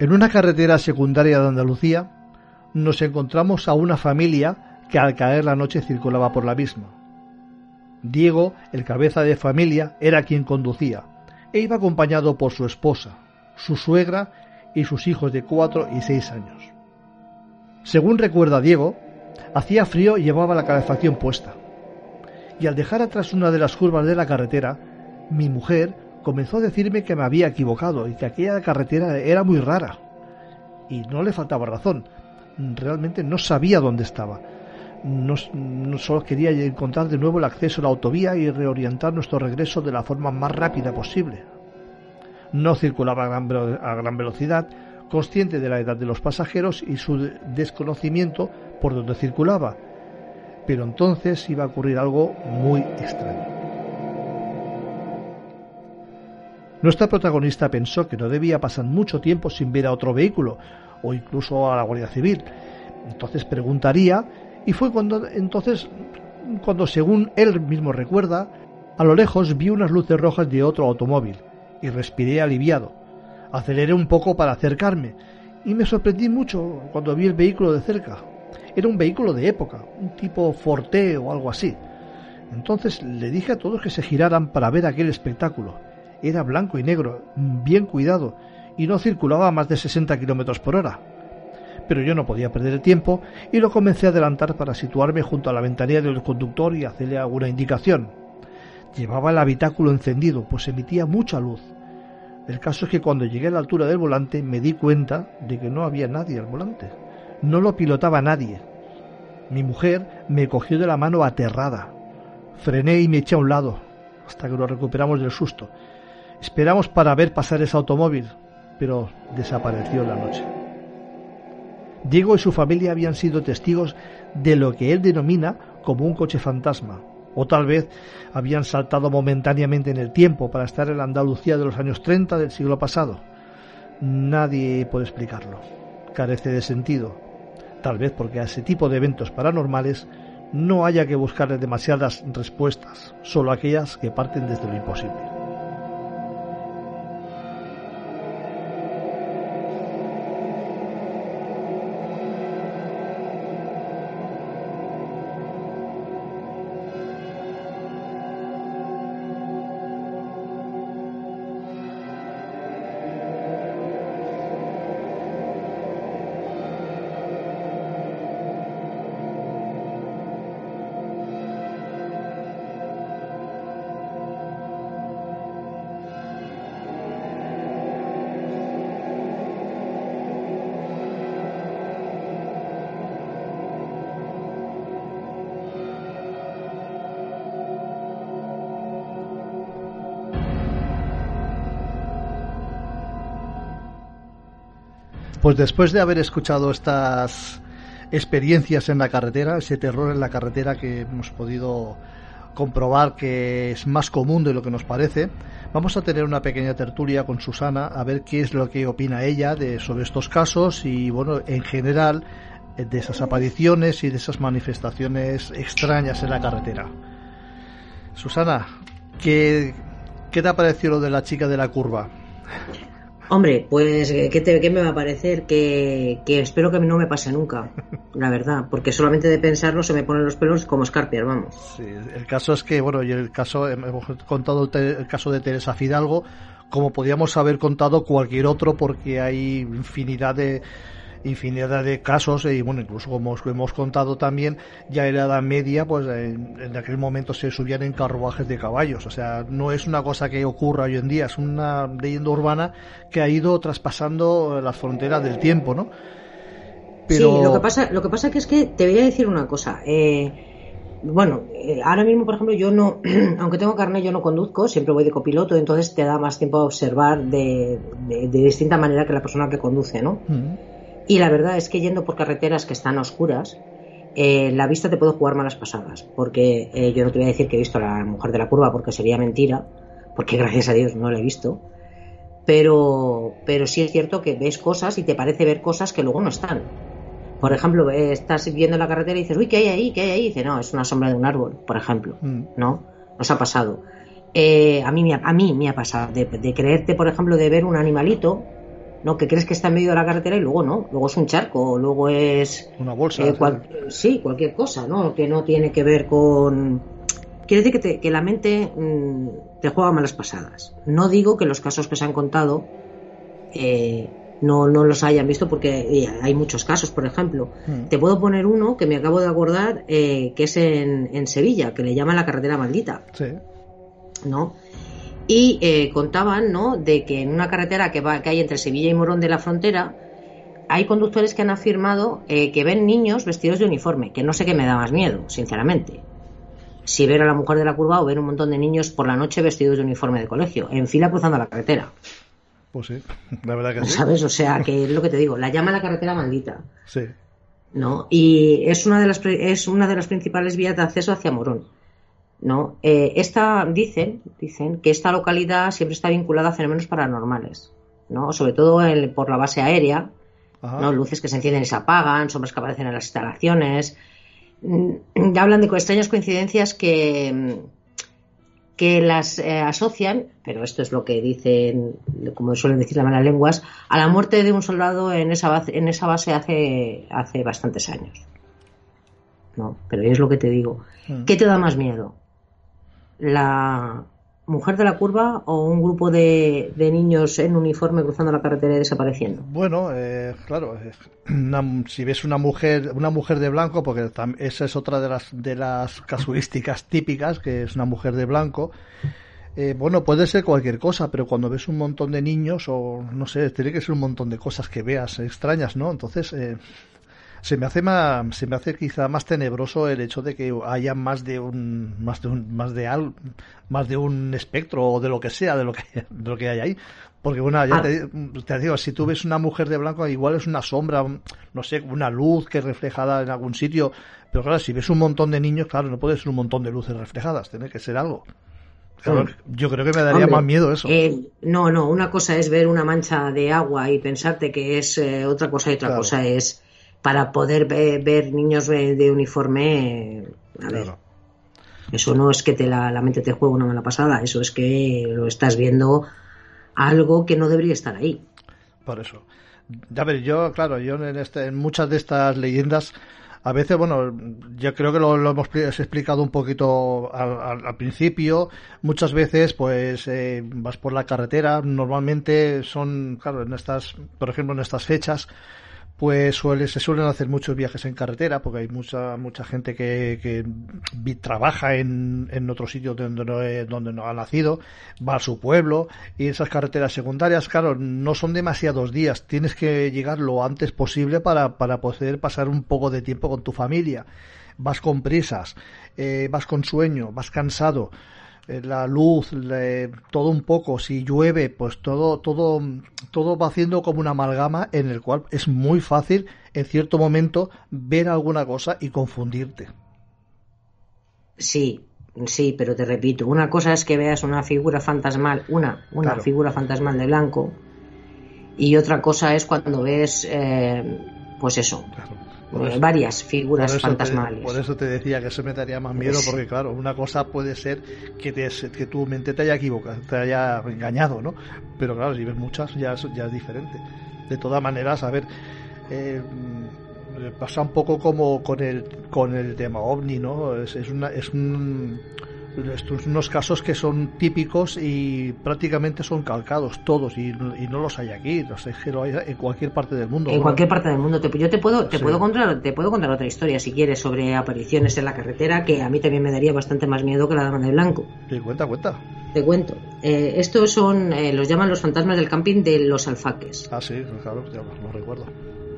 S1: En una carretera secundaria de Andalucía nos encontramos a una familia que al caer la noche circulaba por la misma. Diego, el cabeza de familia, era quien conducía e iba acompañado por su esposa, su suegra y sus hijos de cuatro y seis años. Según recuerda Diego, hacía frío y llevaba la calefacción puesta. Y al dejar atrás una de las curvas de la carretera, mi mujer comenzó a decirme que me había equivocado y que aquella carretera era muy rara. Y no le faltaba razón. Realmente no sabía dónde estaba. No, solo quería encontrar de nuevo el acceso a la autovía y reorientar nuestro regreso de la forma más rápida posible. No circulaba a gran, a gran velocidad, consciente de la edad de los pasajeros y su de- desconocimiento por donde circulaba. Pero entonces iba a ocurrir algo muy extraño. Nuestra protagonista pensó que no debía pasar mucho tiempo sin ver a otro vehículo o incluso a la Guardia Civil. Entonces preguntaría y fue cuando entonces cuando según él mismo recuerda, a lo lejos vi unas luces rojas de otro automóvil y respiré aliviado. Aceleré un poco para acercarme y me sorprendí mucho cuando vi el vehículo de cerca. Era un vehículo de época, un tipo Forte o algo así. Entonces le dije a todos que se giraran para ver aquel espectáculo. Era blanco y negro, bien cuidado, y no circulaba a más de 60 kilómetros por hora. Pero yo no podía perder el tiempo y lo comencé a adelantar para situarme junto a la ventanilla del conductor y hacerle alguna indicación. Llevaba el habitáculo encendido, pues emitía mucha luz. El caso es que cuando llegué a la altura del volante me di cuenta de que no había nadie al volante. No lo pilotaba nadie. Mi mujer me cogió de la mano aterrada. Frené y me eché a un lado, hasta que nos recuperamos del susto. Esperamos para ver pasar ese automóvil, pero desapareció en la noche. Diego y su familia habían sido testigos de lo que él denomina como un coche fantasma, o tal vez habían saltado momentáneamente en el tiempo para estar en la Andalucía de los años 30 del siglo pasado. Nadie puede explicarlo. Carece de sentido. Tal vez porque a ese tipo de eventos paranormales no haya que buscarle demasiadas respuestas, solo aquellas que parten desde lo imposible. Pues después de haber escuchado estas experiencias en la carretera, ese terror en la carretera que hemos podido comprobar que es más común de lo que nos parece, vamos a tener una pequeña tertulia con Susana a ver qué es lo que opina ella de sobre estos casos y bueno, en general eh, de esas apariciones y de esas manifestaciones extrañas en la carretera. Susana, ¿qué, qué te ha parecido lo de la chica de la curva?
S2: Hombre, pues, ¿qué, te- qué me va a parecer? Que, que espero que no me pase nunca, la verdad, porque solamente de pensarlo se me ponen los pelos como escarpias, vamos.
S1: Sí, el caso es que, bueno, y el caso, hemos contado el caso de Teresa Fidalgo, como podíamos haber contado cualquier otro, porque hay infinidad de infinidad de casos y bueno incluso como os hemos contado también ya en la Edad Media pues en, en aquel momento se subían en carruajes de caballos o sea no es una cosa que ocurra hoy en día es una leyenda urbana que ha ido traspasando las fronteras del tiempo no
S2: Sí, lo que pasa, lo que pasa que es que te voy a decir una cosa. eh, bueno, eh, ahora mismo, por ejemplo, yo no, aunque tengo carnet, yo no conduzco, siempre voy de copiloto, entonces te da más tiempo a observar de, de- de distinta manera que la persona que conduce, ¿no?
S1: Mm.
S2: Y la verdad es que yendo por carreteras que están oscuras, eh, la vista te puede jugar malas pasadas, porque eh, yo no te voy a decir que he visto a la mujer de la curva porque sería mentira, porque gracias a Dios no la he visto, pero, pero sí es cierto que ves cosas y te parece ver cosas que luego no están. Por ejemplo, eh, estás viendo la carretera y dices, uy, ¿qué hay ahí? ¿Qué hay ahí? Y dice, no, es una sombra de un árbol, por ejemplo.
S1: Mm.
S2: ¿No? Nos ha pasado. Eh, a, mí, me ha- a mí me ha pasado de, de creerte, por ejemplo, de ver un animalito, ¿no? Que crees que está en medio de la carretera y luego no. Luego es un charco, luego es
S1: una bolsa
S2: eh, cual- sí, cualquier cosa, ¿no? Que no tiene que ver con... Quiere decir que, te- que la mente mm, te juega malas pasadas. No digo que los casos que se han contado eh, no, no los hayan visto porque eh, hay muchos casos, por ejemplo.
S1: Mm.
S2: Te puedo poner uno que me acabo de acordar, eh, que es en, en Sevilla, que le llaman la carretera maldita.
S1: sí
S2: ¿no? Y eh, contaban, ¿no? De que en una carretera que, va, que hay entre Sevilla y Morón de la Frontera hay conductores que han afirmado eh, que ven niños vestidos de uniforme, que no sé qué me da más miedo, sinceramente. Si ver a la mujer de la curva o ver un montón de niños por la noche vestidos de uniforme de colegio, en fila cruzando la carretera.
S1: Pues sí, la verdad que sí.
S2: ¿Sabes? O sea, que es lo que te digo, la llama la carretera maldita.
S1: Sí.
S2: ¿no? Y es una de las es una de las principales vías de acceso hacia Morón. ¿No? Eh, esta dicen dicen que esta localidad siempre está vinculada a fenómenos paranormales, ¿no? Sobre todo el- por la base aérea,
S1: Ajá.
S2: ¿no? Luces que se encienden y se apagan, sombras que aparecen en las instalaciones. Mm, Hablan de extrañas coincidencias que, mm, que las eh, asocian, pero esto es lo que dicen, como suelen decir las malas lenguas, a la muerte de un soldado en esa base, en esa base hace, hace bastantes años. No, pero es lo que te digo.
S1: Mm.
S2: ¿Qué te da más miedo? ¿La mujer de la curva o un grupo de, de niños en uniforme cruzando la carretera y desapareciendo?
S1: Bueno, eh, claro, si ves una mujer, una mujer de blanco, porque esa es otra de las de las casuísticas típicas, que es una mujer de blanco. eh, bueno, puede ser cualquier cosa, pero cuando ves un montón de niños o no sé, tiene que ser un montón de cosas que veas extrañas, ¿no? Entonces eh, se me hace más, se me hace quizá más tenebroso el hecho de que haya más de un, más de un, más de al, más de un espectro o de lo que sea, de lo que, de lo que hay ahí. Porque bueno, ya
S2: Ah.
S1: te, te digo, si tú ves una mujer de blanco, igual es una sombra, no sé, una luz que es reflejada en algún sitio. Pero claro, si ves un montón de niños, claro, no puede ser un montón de luces reflejadas, tiene que ser algo. Claro, yo creo que me daría
S2: Hombre,
S1: más miedo eso.
S2: eh, no, no, una cosa es ver una mancha de agua y pensarte que es eh, otra cosa y otra
S1: Claro.
S2: cosa es para poder ve- ver niños de uniforme. a ver,
S1: Claro.
S2: eso no es que te la, la mente te juegue una mala pasada, eso es que lo estás viendo algo que no debería estar ahí.
S1: Por eso. Ya ver, yo, claro, yo en, este, en muchas de estas leyendas, a veces, bueno, yo creo que lo, lo hemos pli- explicado un poquito al, al- al principio. Muchas veces, pues, eh, vas por la carretera. Normalmente son, claro, en estas, por ejemplo, en estas fechas, pues suele, se suelen hacer muchos viajes en carretera porque hay mucha mucha gente que, que trabaja en, en otro sitio donde no, eh, donde no ha nacido, va a su pueblo y esas carreteras secundarias, claro, no son demasiados días, tienes que llegar lo antes posible para, para poder pasar un poco de tiempo con tu familia. Vas con prisas, eh, vas con sueño, vas cansado la luz, le- todo un poco, si llueve, pues todo, todo, todo va haciendo como una amalgama en el cual es muy fácil en cierto momento ver alguna cosa y confundirte.
S2: Sí, sí, pero te repito, una cosa es que veas una figura fantasmal, una, una
S1: Claro.
S2: figura fantasmal de blanco, y otra cosa es cuando ves, eh, pues eso,
S1: Claro. Eso-
S2: varias figuras
S1: te-
S2: fantasmales.
S1: por eso te decía que eso me daría más miedo,
S2: Pues-
S1: porque claro, una cosa puede ser que, te, que tu mente te haya equivocado, te haya engañado, ¿no? Pero claro, si ves muchas, ya es, ya es diferente. De todas maneras, a ver, eh, mm, pasa un poco como con el, con el tema ovni, ¿no? Es, es, una, es un, estos unos casos que son típicos y prácticamente son calcados todos y, y no los hay aquí, los hay, en cualquier parte del mundo.
S2: En cualquier parte del mundo. Te- yo te puedo, te
S1: Sí.
S2: puedo contar, te puedo contar otra historia si quieres sobre apariciones en la carretera que a mí también me daría bastante más miedo que la dama de blanco.
S1: Sí, cuenta, cuenta.
S2: Te cuento. Eh, estos son, eh, los llaman los fantasmas del camping de los alfaques.
S1: Ah, sí, claro, ya lo recuerdo.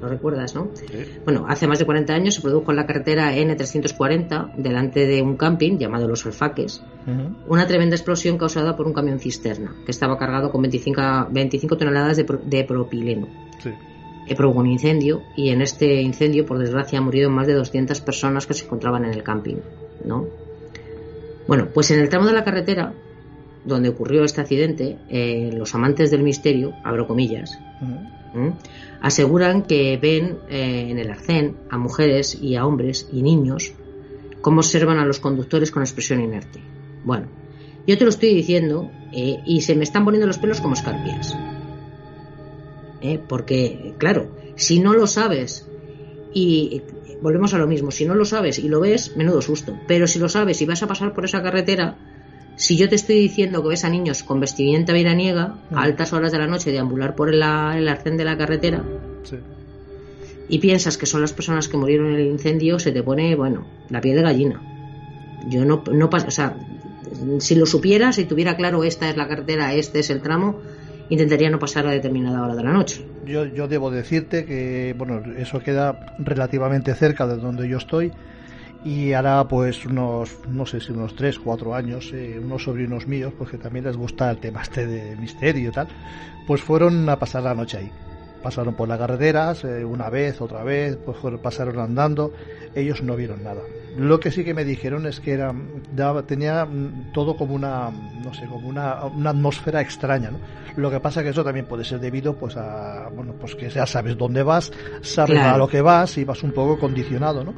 S2: ¿Lo recuerdas, no?
S1: Sí.
S2: Bueno, hace más de 40 años se produjo en la carretera N340, delante de un camping llamado Los Alfaques, una tremenda explosión causada por un camión cisterna que estaba cargado con 25, 25 toneladas de, pro- de propileno.
S1: Sí.
S2: Eh, provocó un incendio y en este incendio, por desgracia, murieron más de 200 personas que se encontraban en el camping, ¿no? Bueno, pues en el tramo de la carretera donde ocurrió este accidente, eh, los amantes del misterio, abro comillas. Aseguran que ven eh, en el arcén a mujeres y a hombres y niños cómo observan a los conductores con expresión inerte. Bueno, yo te lo estoy diciendo eh, y se me están poniendo los pelos como escarpias. Eh, Porque, claro, si no lo sabes y volvemos a lo mismo, si no lo sabes y lo ves, menudo susto. Pero si lo sabes y vas a pasar por esa carretera, si yo te estoy diciendo que ves a niños con vestimenta veraniega a altas horas de la noche deambular por el arcén de la carretera
S1: Sí.
S2: y piensas que son las personas que murieron en el incendio, se te pone, bueno, la piel de gallina. Yo no, no pas- o sea, si lo supiera, si tuviera claro esta es la carretera, este es el tramo, intentaría no pasar a determinada hora de la noche.
S1: Yo, yo debo decirte que, bueno, eso queda relativamente cerca de donde yo estoy y ahora pues unos, no sé si unos 3, 4 años, eh, unos sobrinos míos, porque también les gusta el tema este de misterio y tal, pues fueron a pasar la noche ahí. Pasaron por las carreteras, eh, una vez, otra vez, pues pasaron andando, ellos no vieron nada. Lo que sí que me dijeron es que era, daba- tenía mm, todo como una, no sé, como una, una atmósfera extraña, ¿no? Lo que pasa que eso también puede ser debido pues a, bueno, pues que ya sabes dónde vas, sabes
S2: Claro.
S1: a lo que vas y vas un poco condicionado, ¿no?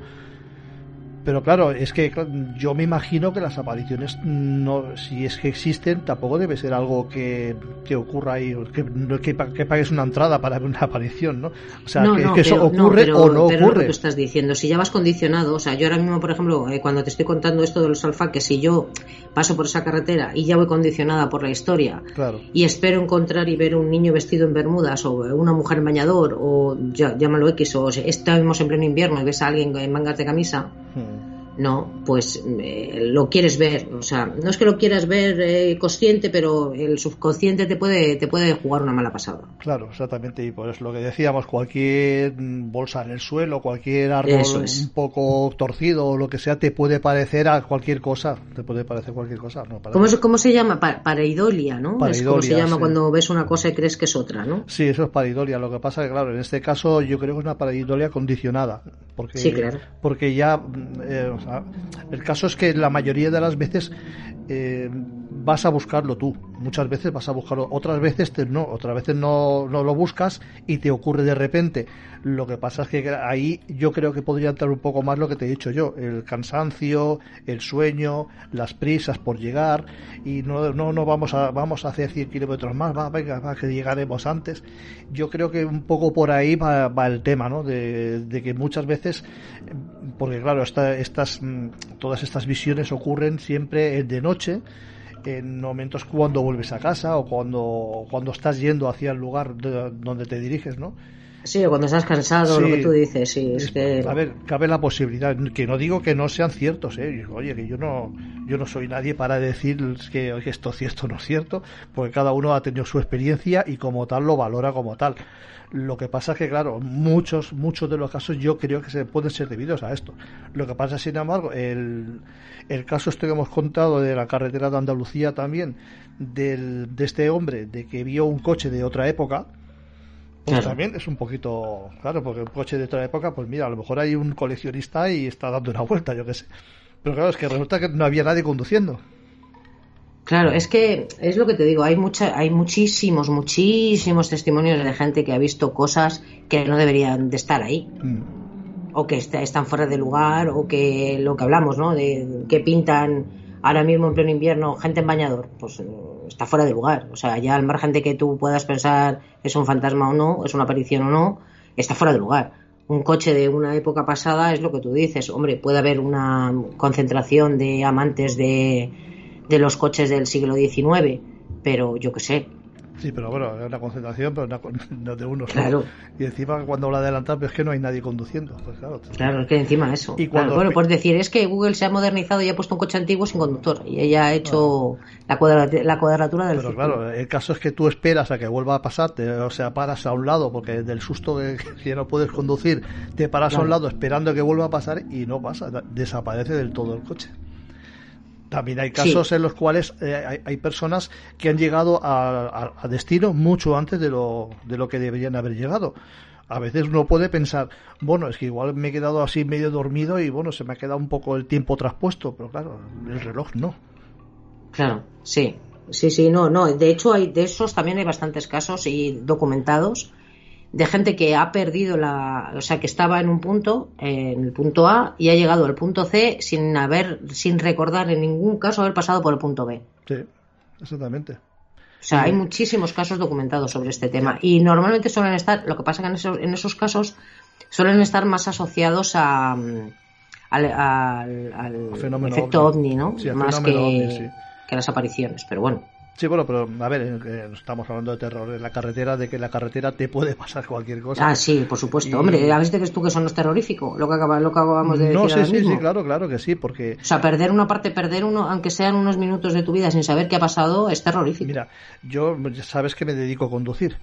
S1: Pero claro, es que yo me imagino que las apariciones, no, si es que existen, tampoco debe ser algo que, que ocurra ahí, que, que, pa- que pagues una entrada para ver una aparición, ¿no? O sea,
S2: no,
S1: que,
S2: no,
S1: que eso
S2: pero-
S1: ocurre
S2: pero-
S1: o no
S2: pero es lo
S1: ocurre.
S2: que tú estás diciendo. Si ya vas condicionado, o sea, yo ahora mismo, por ejemplo, eh, cuando te estoy contando esto de los alfaques, si yo paso por esa carretera y ya voy condicionada por la historia
S1: Claro.
S2: y espero encontrar y ver un niño vestido en bermudas o una mujer en bañador o ya- llámalo X o si estamos en pleno invierno y ves a alguien en mangas de camisa,
S1: Hmm.
S2: No, pues eh, lo quieres ver. O sea, no es que lo quieras ver eh, consciente, pero el subconsciente te puede, te puede jugar una mala pasada.
S1: Claro, exactamente. Y por eso lo que decíamos, cualquier bolsa en el suelo, cualquier árbol
S2: es.
S1: un poco torcido o lo que sea, te puede parecer a cualquier cosa. Te puede parecer cualquier cosa. No,
S2: ¿Cómo, se- cómo se llama? Pa- pareidolia, ¿no? es como se
S1: Pareidolia,
S2: llama
S1: sí.
S2: cuando ves una cosa y crees que es otra, ¿no?
S1: Sí, eso es pareidolia. Lo que pasa es que, claro, en este caso yo creo que es una pareidolia condicionada. Porque,
S2: Sí, claro.
S1: Porque ya, eh, el caso es que la mayoría de las veces eh, vas a buscarlo tú. Muchas veces vas a buscarlo, otras veces te- no, otras veces no, no lo buscas y te ocurre de repente. Lo que pasa es que ahí yo creo que podría entrar un poco más lo que te he dicho yo, el cansancio, el sueño, las prisas por llegar y no, no, no vamos a, vamos a hacer 100 kilómetros más, va, venga, va, que llegaremos antes. Yo creo que un poco por ahí va, va el tema, ¿no? De, de que muchas veces, porque claro, esta- estas, mm, todas estas visiones ocurren siempre de noche, en momentos cuando vuelves a casa o cuando, cuando estás yendo hacia el lugar de- donde te diriges, ¿no?
S2: Sí, o cuando estás cansado, lo
S1: Sí.
S2: que tú dices, sí, es que...
S1: A ver, cabe la posibilidad, que no digo que no sean ciertos, ¿eh? Oye, que yo no, yo no soy nadie para decir que, que esto es cierto o no es cierto, porque cada uno ha tenido su experiencia y como tal lo valora como tal. Lo que pasa es que, claro, muchos, muchos de los casos yo creo que se pueden ser debidos a esto. Lo que pasa, sin embargo, el, el caso este que hemos contado de la carretera de Andalucía también, del, de este hombre, de que vio un coche de otra época, pues
S2: Claro.
S1: también es un poquito, claro, porque un coche de otra época, pues mira, a lo mejor hay un coleccionista y está dando una vuelta, yo qué sé. Pero claro, es que resulta que no había nadie conduciendo.
S2: Claro, es que es lo que te digo, hay mucha, hay muchísimos, muchísimos testimonios de gente que ha visto cosas que no deberían de estar ahí.
S1: Mm.
S2: o que est- están fuera de lugar o que lo que hablamos, ¿no? De que pintan ahora mismo en pleno invierno gente en bañador, pues eh, está fuera de lugar. O sea, ya al margen de que tú puedas pensar es un fantasma o no, es una aparición o no, está fuera de lugar. Un coche de una época pasada es lo que tú dices. Hombre, puede haber una concentración de amantes de, de los coches del siglo XIX, pero yo qué sé.
S1: Sí, pero bueno, es una concentración, pero una no de uno solo.
S2: Claro.
S1: Y encima cuando habla de adelantar, pues es que no hay nadie conduciendo. Pues claro,
S2: Claro, es que encima eso.
S1: Y
S2: Claro, bueno, pues decir, es que Google se ha modernizado y ha puesto un coche antiguo sin conductor. Y ella ha hecho la, cuadra- la cuadratura del
S1: Pero claro, el caso es que tú esperas a que vuelva a pasarte, o sea, paras a un lado, porque del susto de que no puedes conducir, te paras a un lado esperando que vuelva a pasar y no pasa, desaparece del todo el coche. También hay casos en los cuales eh, hay, hay personas que han llegado a, a- a destino mucho antes de lo, de lo que deberían haber llegado. A veces uno puede pensar, bueno, es que igual me he quedado así medio dormido y bueno, se me ha quedado un poco el tiempo traspuesto, pero claro, el reloj no.
S2: Claro, sí. Sí, sí, no, no. De hecho, hay de esos también hay bastantes casos y documentados de gente que ha perdido la, o sea, que estaba en un punto, en el punto A y ha llegado al punto C sin haber, sin recordar en ningún caso haber pasado por el punto B.
S1: Sí, exactamente.
S2: O sea, hay muchísimos casos documentados sobre este tema y normalmente suelen estar, lo que pasa que en esos, en esos casos suelen estar más asociados a, mm, al, al- al
S1: Fenómeno
S2: efecto
S1: ovni.
S2: ovni, ¿no?
S1: Sí,
S2: más que,
S1: ovni, sí.
S2: que las apariciones, pero bueno.
S1: Sí, bueno, pero a ver, eh, estamos hablando de terror en la carretera, de que en la carretera te puede pasar cualquier cosa.
S2: Ah, sí, por supuesto.
S1: Y-
S2: Hombre, ¿a veces crees tú que eso no es terrorífico? Lo que, acaba, lo que acabamos de
S1: no,
S2: decir
S1: sí,
S2: ahora
S1: sí,
S2: mismo.
S1: sí, claro, claro que sí, porque
S2: O sea, perder una parte, perder uno, aunque sean unos minutos de tu vida sin saber qué ha pasado, es terrorífico.
S1: Mira, yo sabes que me dedico a conducir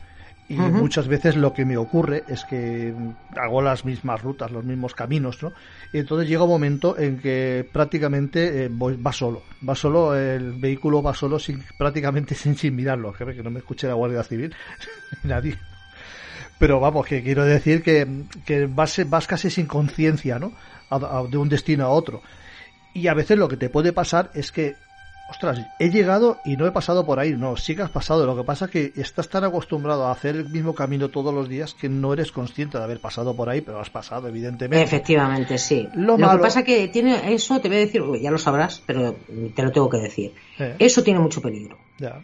S1: y muchas veces lo que me ocurre es que hago las mismas rutas, los mismos caminos, ¿no? Y entonces llega un momento en que prácticamente eh, voy, va solo, va solo, el vehículo va solo sin, prácticamente sin, sin mirarlo, que, que no me escuche la Guardia Civil, ni nadie. Pero vamos, que quiero decir que, que vas, vas casi sin conciencia, ¿no? A- a- de un destino a otro. Y a veces lo que te puede pasar es que, ostras, he llegado y no he pasado por ahí. No, sí que has pasado. Lo que pasa es que estás tan acostumbrado a hacer el mismo camino todos los días que no eres consciente de haber pasado por ahí, pero has pasado, evidentemente.
S2: Efectivamente, sí.
S1: Lo
S2: Lo,
S1: malo-
S2: que pasa que tiene eso, te voy a decir, ya lo sabrás, pero te lo tengo que decir.
S1: Eh,
S2: Eso tiene mucho peligro.
S1: ya.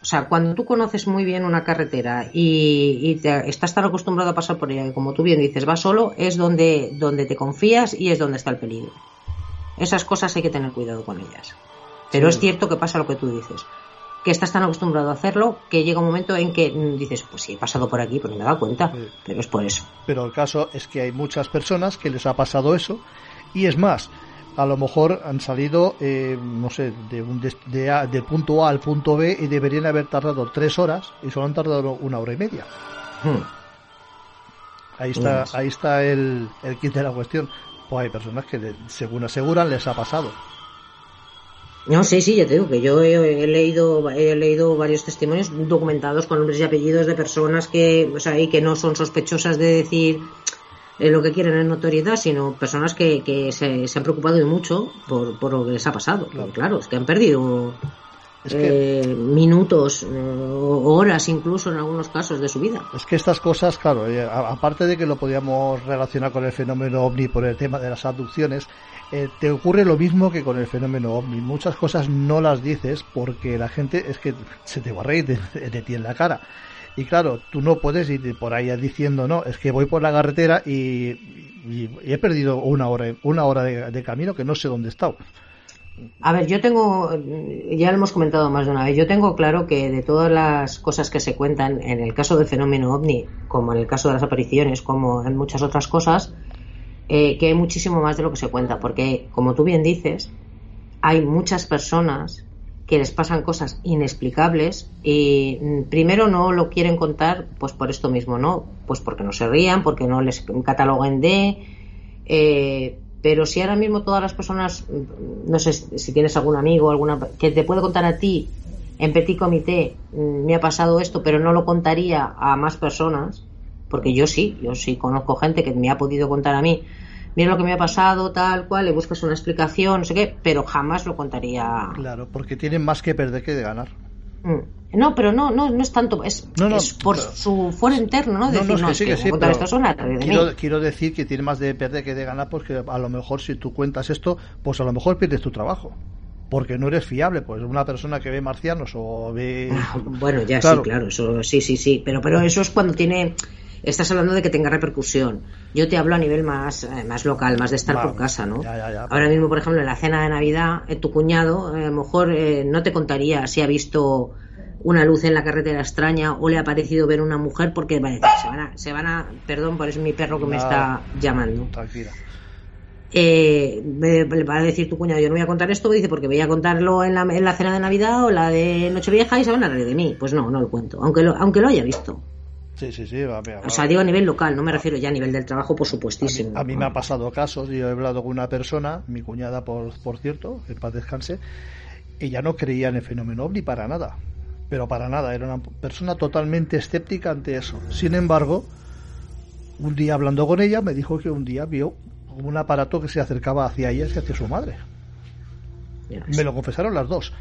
S2: O sea, cuando tú conoces muy bien una carretera y, y te- estás tan acostumbrado a pasar por ella que, como tú bien dices, vas solo, es donde, donde te confías y es donde está el peligro. Esas cosas hay que tener cuidado con ellas. Pero
S1: Sí.
S2: es cierto que pasa lo que tú dices. Que estás tan acostumbrado a hacerlo que llega un momento en que mm, dices, pues sí, he pasado por aquí, pero me he dado cuenta.
S1: Sí.
S2: Pero es por eso.
S1: Pero el caso es que hay muchas personas que les ha pasado eso. Y es más, a lo mejor han salido, eh, no sé, de un de A- del punto A al punto B y deberían haber tardado tres horas y solo han tardado una hora y media.
S2: Hmm.
S1: Ahí está,
S2: Pues-
S1: ahí está el, el kit de la cuestión. Pues hay personas que, según aseguran, les ha pasado.
S2: No, sí, sí, ya te digo que yo he, he leído he leído varios testimonios documentados con nombres y apellidos de personas que, o sea, y que no son sospechosas de decir eh, lo que quieren en notoriedad, sino personas que, que se, se han preocupado y mucho por, por lo que les ha pasado.
S1: Claro.
S2: Claro, claro es que han perdido
S1: Es que,
S2: eh, minutos eh, horas incluso en algunos casos de su vida.
S1: es que estas cosas, claro, eh, aparte de que lo podíamos relacionar con el fenómeno ovni por el tema de las abducciones, eh, te ocurre lo mismo que con el fenómeno ovni. Muchas cosas no las dices porque la gente es que se te va a reír de, de ti en la cara. Y claro, tú no puedes ir por ahí diciendo, no, es que voy por la carretera y, y- y he perdido una hora, una hora de, de camino que no sé dónde he estado.
S2: A ver, yo tengo, ya lo hemos comentado más de una vez, yo tengo claro que de todas las cosas que se cuentan en el caso del fenómeno ovni, como en el caso de las apariciones, como en muchas otras cosas, eh, que hay muchísimo más de lo que se cuenta, porque como tú bien dices, hay muchas personas que les pasan cosas inexplicables y mm, primero no lo quieren contar pues por esto mismo, ¿no? Pues porque no se rían, porque no les cataloguen de... eh, pero si ahora mismo todas las personas, mm, no sé si tienes algún amigo alguna que te puede contar a ti en petit comité, mm, me ha pasado esto, pero no lo contaría a más personas, porque yo sí, yo sí conozco gente que me ha podido contar a mí, mira lo que me ha pasado, tal cual, le buscas una explicación, no sé qué, pero jamás lo contaría.
S1: Claro, porque tienen más que perder que de ganar.
S2: Mm. No, pero no, no, no es tanto, es,
S1: No, no,
S2: es por
S1: pero-
S2: su fuero interno, ¿no?
S1: No,
S2: Decir,
S1: no, es que sí,
S2: que
S1: sí, pero
S2: zona, de mí.
S1: quiero, quiero decir que tiene más de perder que de ganar, pues que a lo mejor si tú cuentas esto, pues a lo mejor pierdes tu trabajo. Porque no eres fiable, pues una persona que ve marcianos o ve...
S2: Ah, Bueno, ya
S1: Claro.
S2: sí, claro, eso sí, sí, sí, pero, pero eso es cuando tiene, estás hablando de que tenga repercusión. Yo te hablo a nivel más, eh, más local, más de estar por casa, ¿no?
S1: ya, ya, ya.
S2: Ahora mismo, por ejemplo, en la cena de Navidad, eh, tu cuñado eh, a lo mejor eh, no te contaría si ha visto una luz en la carretera extraña o le ha parecido ver una mujer porque vale, se van a, se van a, perdón, por es mi perro que me está llamando.
S1: Tranquila.
S2: Eh, me- le va a decir tu cuñado, yo no voy a contar esto, dice, porque voy a contarlo en la, en la cena de Navidad o la de Nochevieja y se van a reír de mí. Pues no, no lo cuento, aunque lo, aunque lo haya visto.
S1: Sí, sí, sí. va, mira,
S2: O sea, digo a nivel local, no me refiero ya a nivel del trabajo, por
S1: a, mí,
S2: supuestísimo.
S1: a mí me ha pasado casos, yo he hablado con una persona, mi cuñada por, por cierto, en paz descanse, ella no creía en el fenómeno ovni para nada, pero para nada, era una persona totalmente escéptica ante eso. Sin embargo, un día hablando con ella me dijo que un día vio un aparato que se acercaba hacia ella y hacia su madre. Me lo confesaron las dos.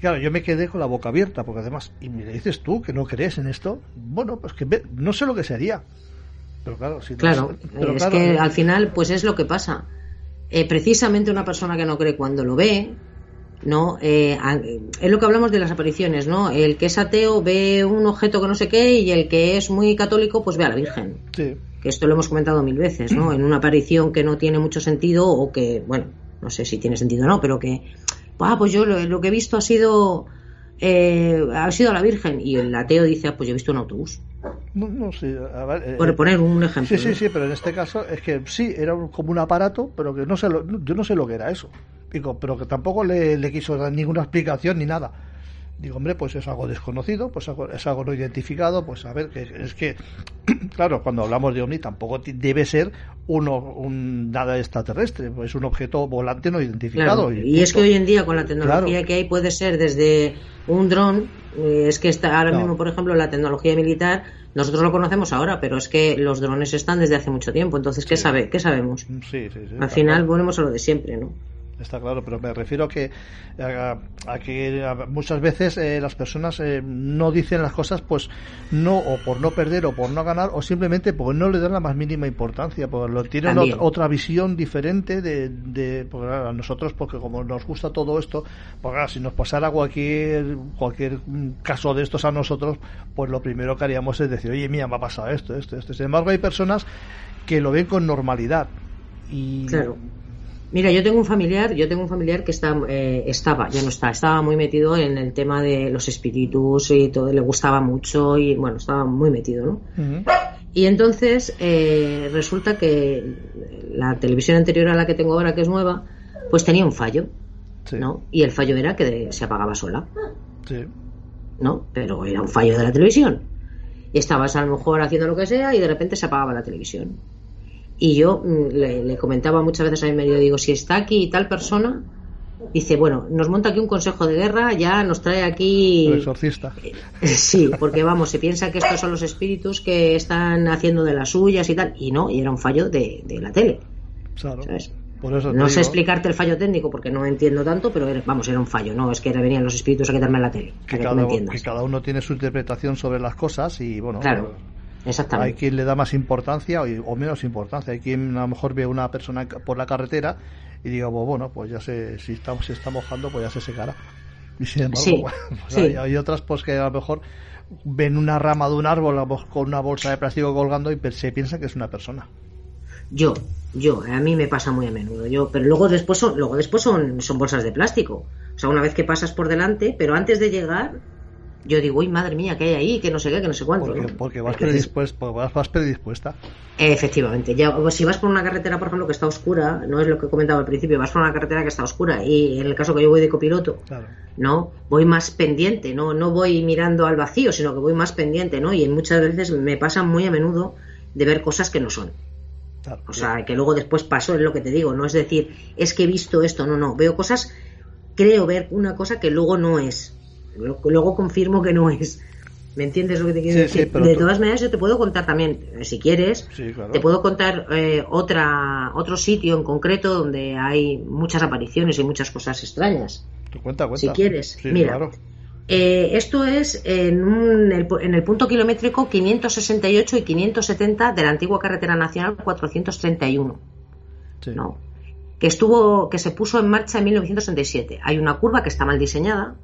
S1: Claro, yo me quedé con la boca abierta, porque además, y me dices tú que no crees en esto, bueno, pues que no sé lo que sería. Pero claro, si no
S2: Claro,
S1: sé- pero
S2: es
S1: claro,
S2: que al final, pues es lo que pasa. Eh, precisamente una persona que no cree cuando lo ve, ¿no? Eh, es lo que hablamos de las apariciones, ¿no? El que es ateo ve un objeto que no sé qué y el que es muy católico, pues ve a la Virgen.
S1: Sí,
S2: Que esto lo hemos comentado mil veces, ¿no? En una aparición que no tiene mucho sentido o que, bueno, no sé si tiene sentido o no, pero que, ah, pues yo lo, lo que he visto ha sido eh, ha sido la Virgen y el ateo dice, ah, pues yo he visto un autobús.
S1: No, no a ver, eh,
S2: Por poner un ejemplo.
S1: Sí, sí, sí, pero en este caso es que sí, era como un aparato, pero que no sé lo, yo no sé lo que era eso. Pero que tampoco le, le quiso dar ninguna explicación ni nada. Digo, hombre, pues es algo desconocido, pues algo- es algo no identificado, pues a ver, que, es que, claro, cuando hablamos de ovni tampoco debe ser uno, un nada extraterrestre, pues es un objeto volante no identificado.
S2: Claro, y es que hoy en día con la tecnología
S1: Claro.
S2: que hay puede ser desde un dron, eh, es que está ahora
S1: No.
S2: mismo, por ejemplo, la tecnología militar, nosotros lo conocemos ahora, pero es que los drones están desde hace mucho tiempo, entonces ¿qué sabe, qué sabemos?
S1: Sí, sí, sí,
S2: Al final volvemos a lo de siempre, ¿no?
S1: Está claro, pero me refiero a que, a, a que muchas veces eh, las personas eh, no dicen las cosas, pues no, o por no perder, o por no ganar, o simplemente porque no le dan la más mínima importancia, porque lo tienen otra visión diferente de, de porque, a nosotros, porque como nos gusta todo esto, claro, si nos pasara cualquier, cualquier caso de estos a nosotros, pues lo primero que haríamos es decir, oye, mira, me ha pasado esto, esto, esto. Sin embargo, hay personas que lo ven con normalidad. Y
S2: Claro. Mira, yo tengo un familiar, yo tengo un familiar que está, eh, estaba, ya no está, estaba muy metido en el tema de los espíritus y todo, le gustaba mucho y bueno, estaba muy metido, ¿no? Y entonces eh, resulta que la televisión anterior a la que tengo ahora, que es nueva, pues tenía un fallo,
S1: Sí,
S2: ¿no? Y el fallo era que de- se apagaba sola,
S1: sí.
S2: ¿no? Pero era un fallo de la televisión. Y estabas a lo mejor haciendo lo que sea y de repente se apagaba la televisión. Y yo mm, le, le comentaba muchas veces a mi marido, digo, si está aquí tal persona, dice, bueno, nos monta aquí un consejo de guerra, ya nos trae aquí...
S1: El exorcista.
S2: Sí, porque vamos, se piensa que estos son los espíritus que están haciendo de las suyas y tal, y no, y era un fallo de, de la tele,
S1: Claro.
S2: ¿sabes?
S1: Por eso te
S2: No sé explicarte el fallo técnico porque no entiendo tanto, pero era- vamos, era un fallo, no es que venían los espíritus a quitarme la tele,
S1: que
S2: que me
S1: cada,
S2: entiendas.
S1: que cada uno tiene su interpretación sobre las cosas y bueno,
S2: Claro, exactamente.
S1: quien le da más importancia o, menos importancia. Hay quien a lo mejor ve una persona por la carretera y diga, "Pues bueno, pues ya sé, si está, se está mojando, pues ya se secará. Y sin embargo,
S2: Sí,
S1: pues
S2: sí.
S1: hay, hay otras pues que a lo mejor ven una rama de un árbol a con una bolsa de plástico colgando y se piensan que es una persona.
S2: Yo, yo, a mí me pasa muy a menudo, yo, pero luego después son, luego después son, son bolsas de plástico. O sea, una vez que pasas por delante, pero antes de llegar, yo digo, uy, madre mía, ¿qué hay ahí? Que no sé qué, que no sé cuánto.
S1: Porque,
S2: ¿no?
S1: porque vas, predispuesta, pues vas, vas predispuesta.
S2: Efectivamente, ya si vas por una carretera, por ejemplo, que está oscura, no es lo que comentaba al principio, vas por una carretera que está oscura y en el caso que yo voy de copiloto,
S1: Claro.
S2: no, voy más pendiente, no, no voy mirando al vacío, sino que voy más pendiente, ¿no? Y muchas veces me pasa muy a menudo de ver cosas que no son.
S1: claro.
S2: O sea, que luego después paso, es lo que te digo, no es decir, es que he visto esto, no, no, veo cosas, creo ver una cosa que luego no es, luego confirmo que no es. ¿Me entiendes lo que te quiero
S1: Sí,
S2: decir?
S1: sí, pero
S2: de todas maneras, yo te puedo contar también, eh, si quieres,
S1: Sí, claro.
S2: te puedo contar eh, otra, otro sitio en concreto donde hay muchas apariciones y muchas cosas extrañas.
S1: Tú cuenta, cuenta.
S2: Si quieres, mira.
S1: claro.
S2: Eh, esto es en, un- en el punto kilométrico 568 y 570 de la antigua carretera nacional 431.
S1: Sí.
S2: No. Que estuvo, que se puso en marcha en 1967. Hay una curva que está mal diseñada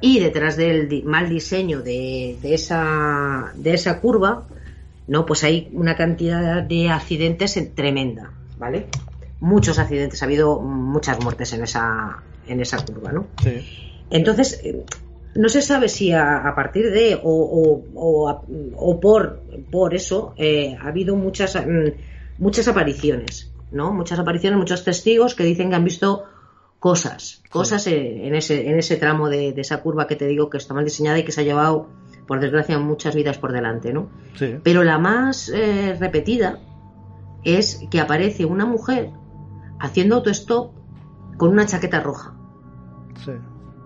S2: y detrás del mal diseño de, de esa, de esa curva, no, pues hay una cantidad de accidentes en- tremenda, ¿vale? Muchos accidentes, ha habido muchas muertes en esa, en esa curva, ¿no?
S1: Sí.
S2: Entonces, eh, no se sabe si a, a partir de o, o- o a- o por, por eso eh, ha habido muchas, mm, muchas apariciones, ¿no? Muchas apariciones, muchos testigos que dicen que han visto cosas, cosas en, ese, en ese tramo de, de esa curva que te digo que está mal diseñada y que se ha llevado, por desgracia, muchas vidas por delante, ¿no?
S1: Sí.
S2: Pero la más eh, repetida es que aparece una mujer haciendo autostop con una chaqueta roja.
S1: Sí.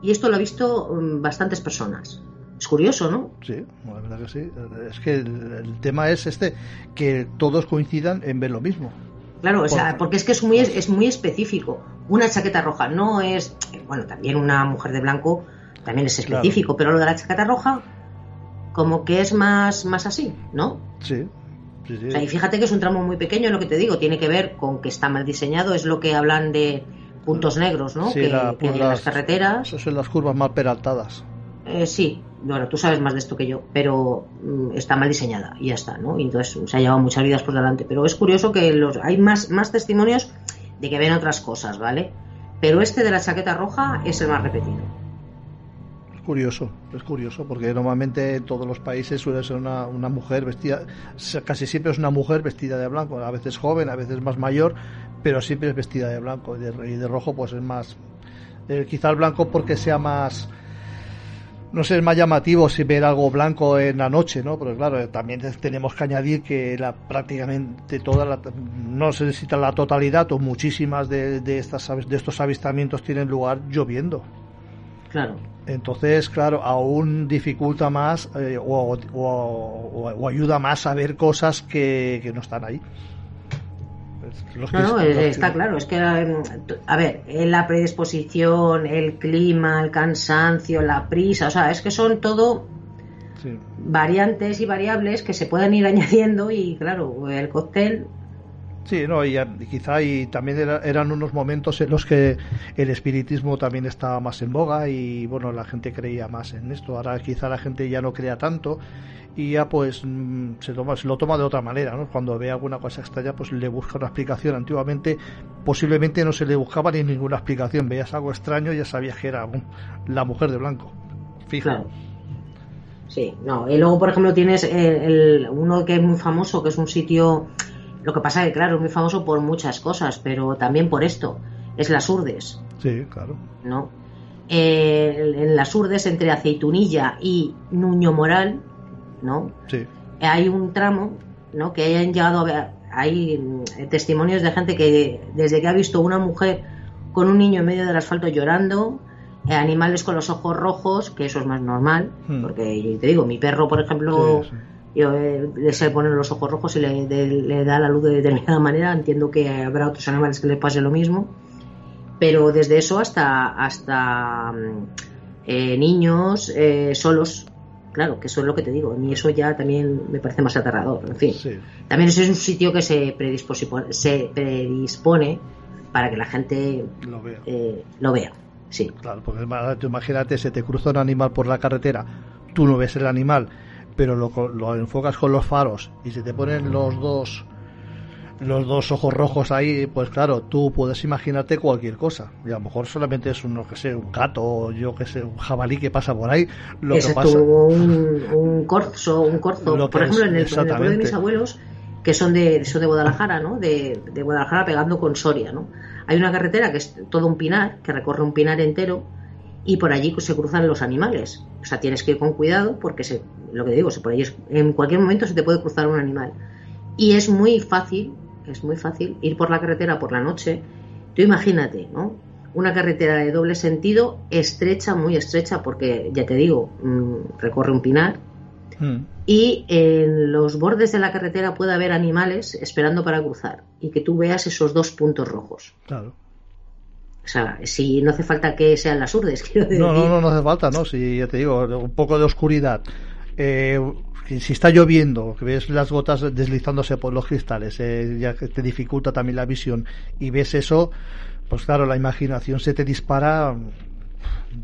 S2: Y esto lo ha visto mm, bastantes personas. Es curioso, ¿no?
S1: Sí, la verdad que sí. Es que el, el tema es este, que todos coincidan en ver lo mismo.
S2: Claro, o sea,
S1: Por-
S2: porque es que es muy, es muy específico. Una chaqueta roja no es. Bueno, también una mujer de blanco también es
S1: Claro.
S2: específico, pero lo de la chaqueta roja, como que es más, más así, ¿no?
S1: Sí. Sí, sí.
S2: O sea, y fíjate que es un tramo muy pequeño, lo que te digo, tiene que ver con que está mal diseñado, es lo que hablan de puntos negros, ¿no?
S1: Sí,
S2: que,
S1: la-
S2: que
S1: pues
S2: en las
S1: las-
S2: carreteras.
S1: Esas son las curvas más peraltadas.
S2: Eh, sí, bueno, tú sabes más de esto que yo, pero mm, está mal diseñada y ya está, ¿no? Entonces se ha llevado muchas vidas por delante. Pero es curioso que los, hay más, más testimonios de que ven otras cosas, ¿vale? Pero este de la chaqueta roja es el más repetido.
S1: curioso, es curioso, porque normalmente en todos los países suele ser una, una mujer vestida, casi siempre es una mujer vestida de blanco, a veces joven, a veces más mayor, pero siempre es vestida de blanco y de, y rojo pues es más, eh, quizá el blanco porque sea más, no sé, es más llamativo si ver algo blanco en la noche, ¿no? Pero claro, también tenemos que añadir que la, prácticamente toda la, no se necesita la totalidad o muchísimas de, de, estas, de estos avistamientos tienen lugar lloviendo.
S2: Claro.
S1: Entonces, claro, aún dificulta más eh, o, o- o- o ayuda más a ver cosas que, que no están ahí.
S2: No, está claro. Es que, eh, a ver, eh, la predisposición, el clima, el cansancio, la prisa, o sea, es que son todo
S1: sí.
S2: variantes y variables que se pueden ir añadiendo y, claro, el cóctel,
S1: Sí, no, y, y quizá y también era- eran unos momentos en los que el espiritismo también estaba más en boga y bueno, la gente creía más en esto. Ahora quizá la gente ya no crea tanto y ya pues mm, se, toma, se lo toma de otra manera, ¿no? Cuando ve alguna cosa extraña pues le busca una explicación. Antiguamente posiblemente no se le buscaba ni ninguna explicación. Veías algo extraño y ya sabías que era mm, la mujer de blanco. Fija.
S2: Sí, no. Y luego, por ejemplo, tienes el, el- uno que es muy famoso, que es un sitio. Lo que pasa que, claro, es muy famoso por muchas cosas, pero también por esto. Es las Urdes.
S1: Sí, claro.
S2: ¿no? Eh, en las Urdes, entre Aceitunilla y Nuño Moral, ¿no?
S1: Sí.
S2: Hay un tramo, ¿no? Que hayan llegado a ver, hay mm, testimonios de gente que desde que ha visto una mujer con un niño en medio del asfalto llorando, eh, animales con los ojos rojos, que eso es más normal,
S1: Hmm.
S2: porque yo te digo, mi perro, por ejemplo,
S1: Sí, sí.
S2: yo, eh, le se ponen los ojos rojos y le, de- le da la luz de determinada manera. Entiendo que habrá otros animales que les pase lo mismo. Pero desde eso hasta, hasta mm, eh, niños eh, solos. Claro, que eso es lo que te digo. A mí eso ya también me parece más aterrador. En fin,
S1: Sí.
S2: también eso es un sitio que se, predispone, se predispone para que la gente
S1: Lo veo.
S2: eh, lo vea. Sí,
S1: Claro, porque tú imagínate, se te cruza un animal por la carretera, tú no ves el animal, pero lo, lo enfocas con los faros y se te ponen los dos los dos ojos rojos ahí, pues claro, tú puedes imaginarte cualquier cosa. Y a lo mejor solamente es un, no que sé, un gato o yo que sé, un jabalí que pasa por ahí. Lo que pasa.
S2: un, un corzo, un corzo.
S1: Lo
S2: Por ejemplo,
S1: es,
S2: en el, en el pueblo de mis abuelos, que son de, son de Guadalajara, ¿no? De, de Guadalajara pegando con Soria, ¿no? Hay una carretera que es todo un pinar, que recorre un pinar entero, y por allí se cruzan los animales. O sea, tienes que ir con cuidado porque, se, lo que digo, se, por allí es- en cualquier momento se te puede cruzar un animal. Y es muy fácil, es muy fácil ir por la carretera por la noche. Tú imagínate, ¿no? Una carretera de doble sentido, estrecha, muy estrecha, porque ya te digo, mm, recorre un pinar.
S1: Mm,
S2: Y en los bordes de la carretera puede haber animales esperando para cruzar. Y que tú veas esos dos puntos rojos.
S1: claro.
S2: O sea, si no hace falta que sean las urdes, quiero decir.
S1: No, no, no, no hace falta, ¿no? Si ya te digo, un poco de oscuridad. Eh, si está lloviendo, que ves las gotas deslizándose por los cristales, eh, ya que te dificulta también la visión, y ves eso, pues claro, la imaginación se te dispara,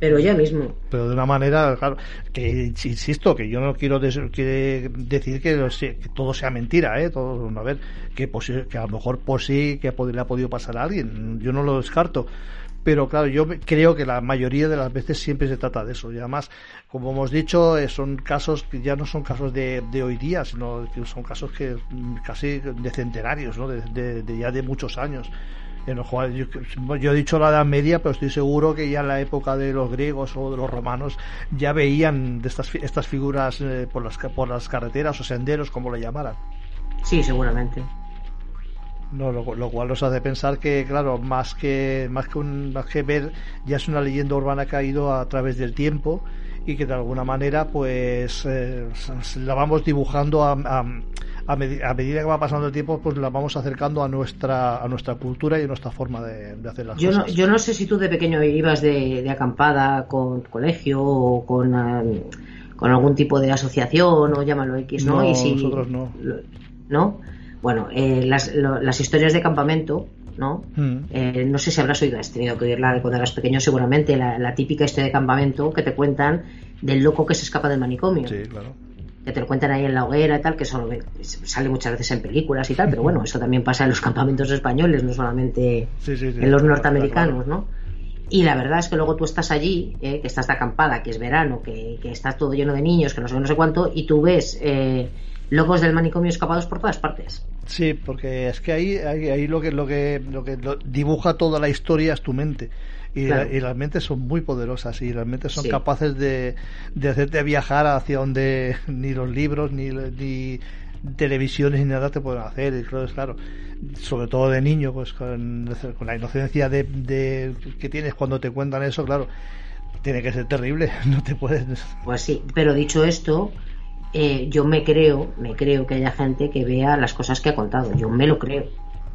S2: Pero ya mismo.
S1: pero de una manera, claro, que insisto, que yo no quiero des- que decir que, que todo sea mentira, ¿eh? Todo, a ver, que, que a lo mejor por sí que le ha podido pasar a alguien, yo no lo descarto. Pero claro, yo creo que la mayoría de las veces siempre se trata de eso. Y además, como hemos dicho, eh, son casos que ya no son casos de, de hoy día, sino que son casos que mm, casi de centenarios, ¿no? De, de- de ya de muchos años. En los cuales yo, yo he dicho la Edad Media, pero estoy seguro que ya en la época de los griegos o de los romanos ya veían de estas, estas figuras eh, por, las, por las carreteras o senderos, como lo llamaran.
S2: Sí, seguramente.
S1: No, lo, lo cual nos hace pensar que, claro, más que, más que, un, más que ver, ya es una leyenda urbana que ha ido a través del tiempo y que de alguna manera, pues, eh, la vamos dibujando a, a, a a medida que va pasando el tiempo, pues la vamos acercando a nuestra, a nuestra cultura y a nuestra forma de, de hacer las
S2: Yo no,
S1: cosas.
S2: yo no sé si tú de pequeño ibas de, de acampada con colegio o con, eh, con algún tipo de asociación o llámalo X, ¿no?
S1: No,
S2: y si,
S1: nosotros no.
S2: lo- ¿No? Bueno, eh, las, lo- las historias de campamento, ¿no?
S1: Mm.
S2: Eh, no sé si habrás oído, has tenido que oírla de cuando eras pequeño seguramente, la, la típica historia de campamento que te cuentan del loco que se escapa del manicomio.
S1: Sí, claro.
S2: Que te lo cuentan ahí en la hoguera y tal, que solo sale muchas veces en películas y tal, pero bueno, eso también pasa en los campamentos españoles, no solamente
S1: Sí, sí, sí,
S2: en los norteamericanos, ¿no? Y la verdad es que luego tú estás allí, eh, que estás de acampada, que es verano, que, que está todo lleno de niños, que no sé, no sé cuánto, y tú ves eh, locos del manicomio escapados por todas partes.
S1: Sí, porque es que ahí, ahí, ahí lo que lo que lo que lo- dibuja toda la historia es tu mente. Y,
S2: Claro.
S1: y las mentes son muy poderosas y realmente son
S2: Sí.
S1: capaces de, de hacerte viajar hacia donde ni los libros ni, ni televisiones ni nada te pueden hacer. Y claro, es claro, sobre todo de niño, pues con, con la inocencia de, de- que tienes cuando te cuentan eso, claro, tiene que ser terrible. No te puedes.
S2: Pues sí, pero dicho esto, eh, yo me creo, me creo que haya gente que vea las cosas que ha contado. Yo me lo creo.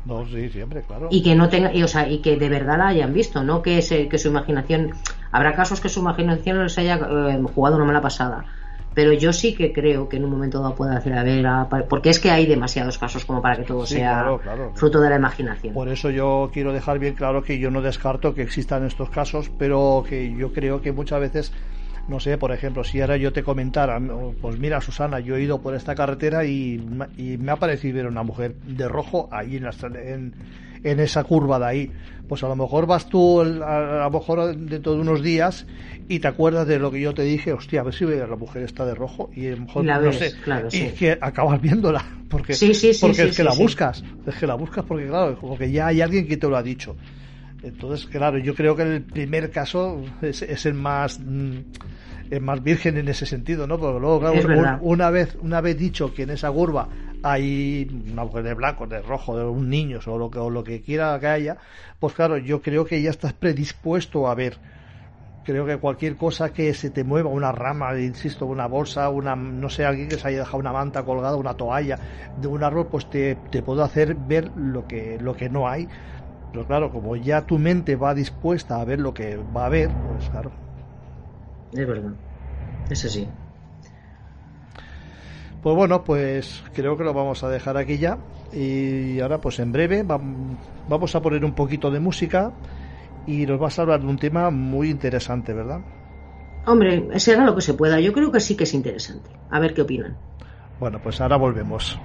S1: No, sí, siempre, claro.
S2: y que no tenga y, o sea, y que de verdad la hayan visto no que se- que su imaginación habrá casos que su imaginación les haya eh, jugado una mala pasada pero yo sí que creo que en un momento dado puede hacer a ver a- porque es que hay demasiados casos como para que todo
S1: Sí,
S2: sea
S1: claro, claro.
S2: fruto de la imaginación
S1: Por eso yo quiero dejar bien claro que yo no descarto que existan estos casos, pero que yo creo que muchas veces, no sé, por ejemplo, si ahora yo te comentara, pues mira, Susana, yo he ido por esta carretera y, y me ha parecido ver una mujer de rojo ahí en, la en, en esa curva de ahí. Pues a lo mejor vas tú, a, a lo mejor dentro de unos días y te acuerdas de lo que yo te dije, hostia, a ver si la mujer está de rojo y a lo mejor
S2: la
S1: no
S2: ves,
S1: sé,
S2: claro,
S1: y
S2: sí.
S1: es que acabas viéndola porque
S2: Sí, sí,
S1: porque es que la buscas es que la buscas porque claro porque ya hay alguien que te lo ha dicho entonces claro yo creo que el primer caso es, es el más mm, el más virgen en ese sentido no porque luego claro,
S2: Es
S1: una vez una vez dicho que en esa curva hay una mujer de blanco de rojo de un niño o lo que o lo que quiera que haya pues claro yo creo que ya estás predispuesto a ver. Creo que cualquier cosa que se te mueva, una rama, insisto, una bolsa, una, no sé, alguien que se haya dejado una manta colgada, una toalla de un árbol, pues te, te puedo hacer ver lo que, lo que no hay. Pero claro, como ya tu mente va dispuesta a ver lo que va a ver, pues claro.
S2: es verdad eso sí
S1: Pues bueno, pues creo que lo vamos a dejar aquí ya. Y ahora, pues en breve, vam- vamos a poner un poquito de música y nos vas a hablar de un tema muy interesante, ¿verdad?
S2: hombre será lo que se pueda yo creo que sí que es interesante a ver qué opinan
S1: Bueno, pues ahora volvemos.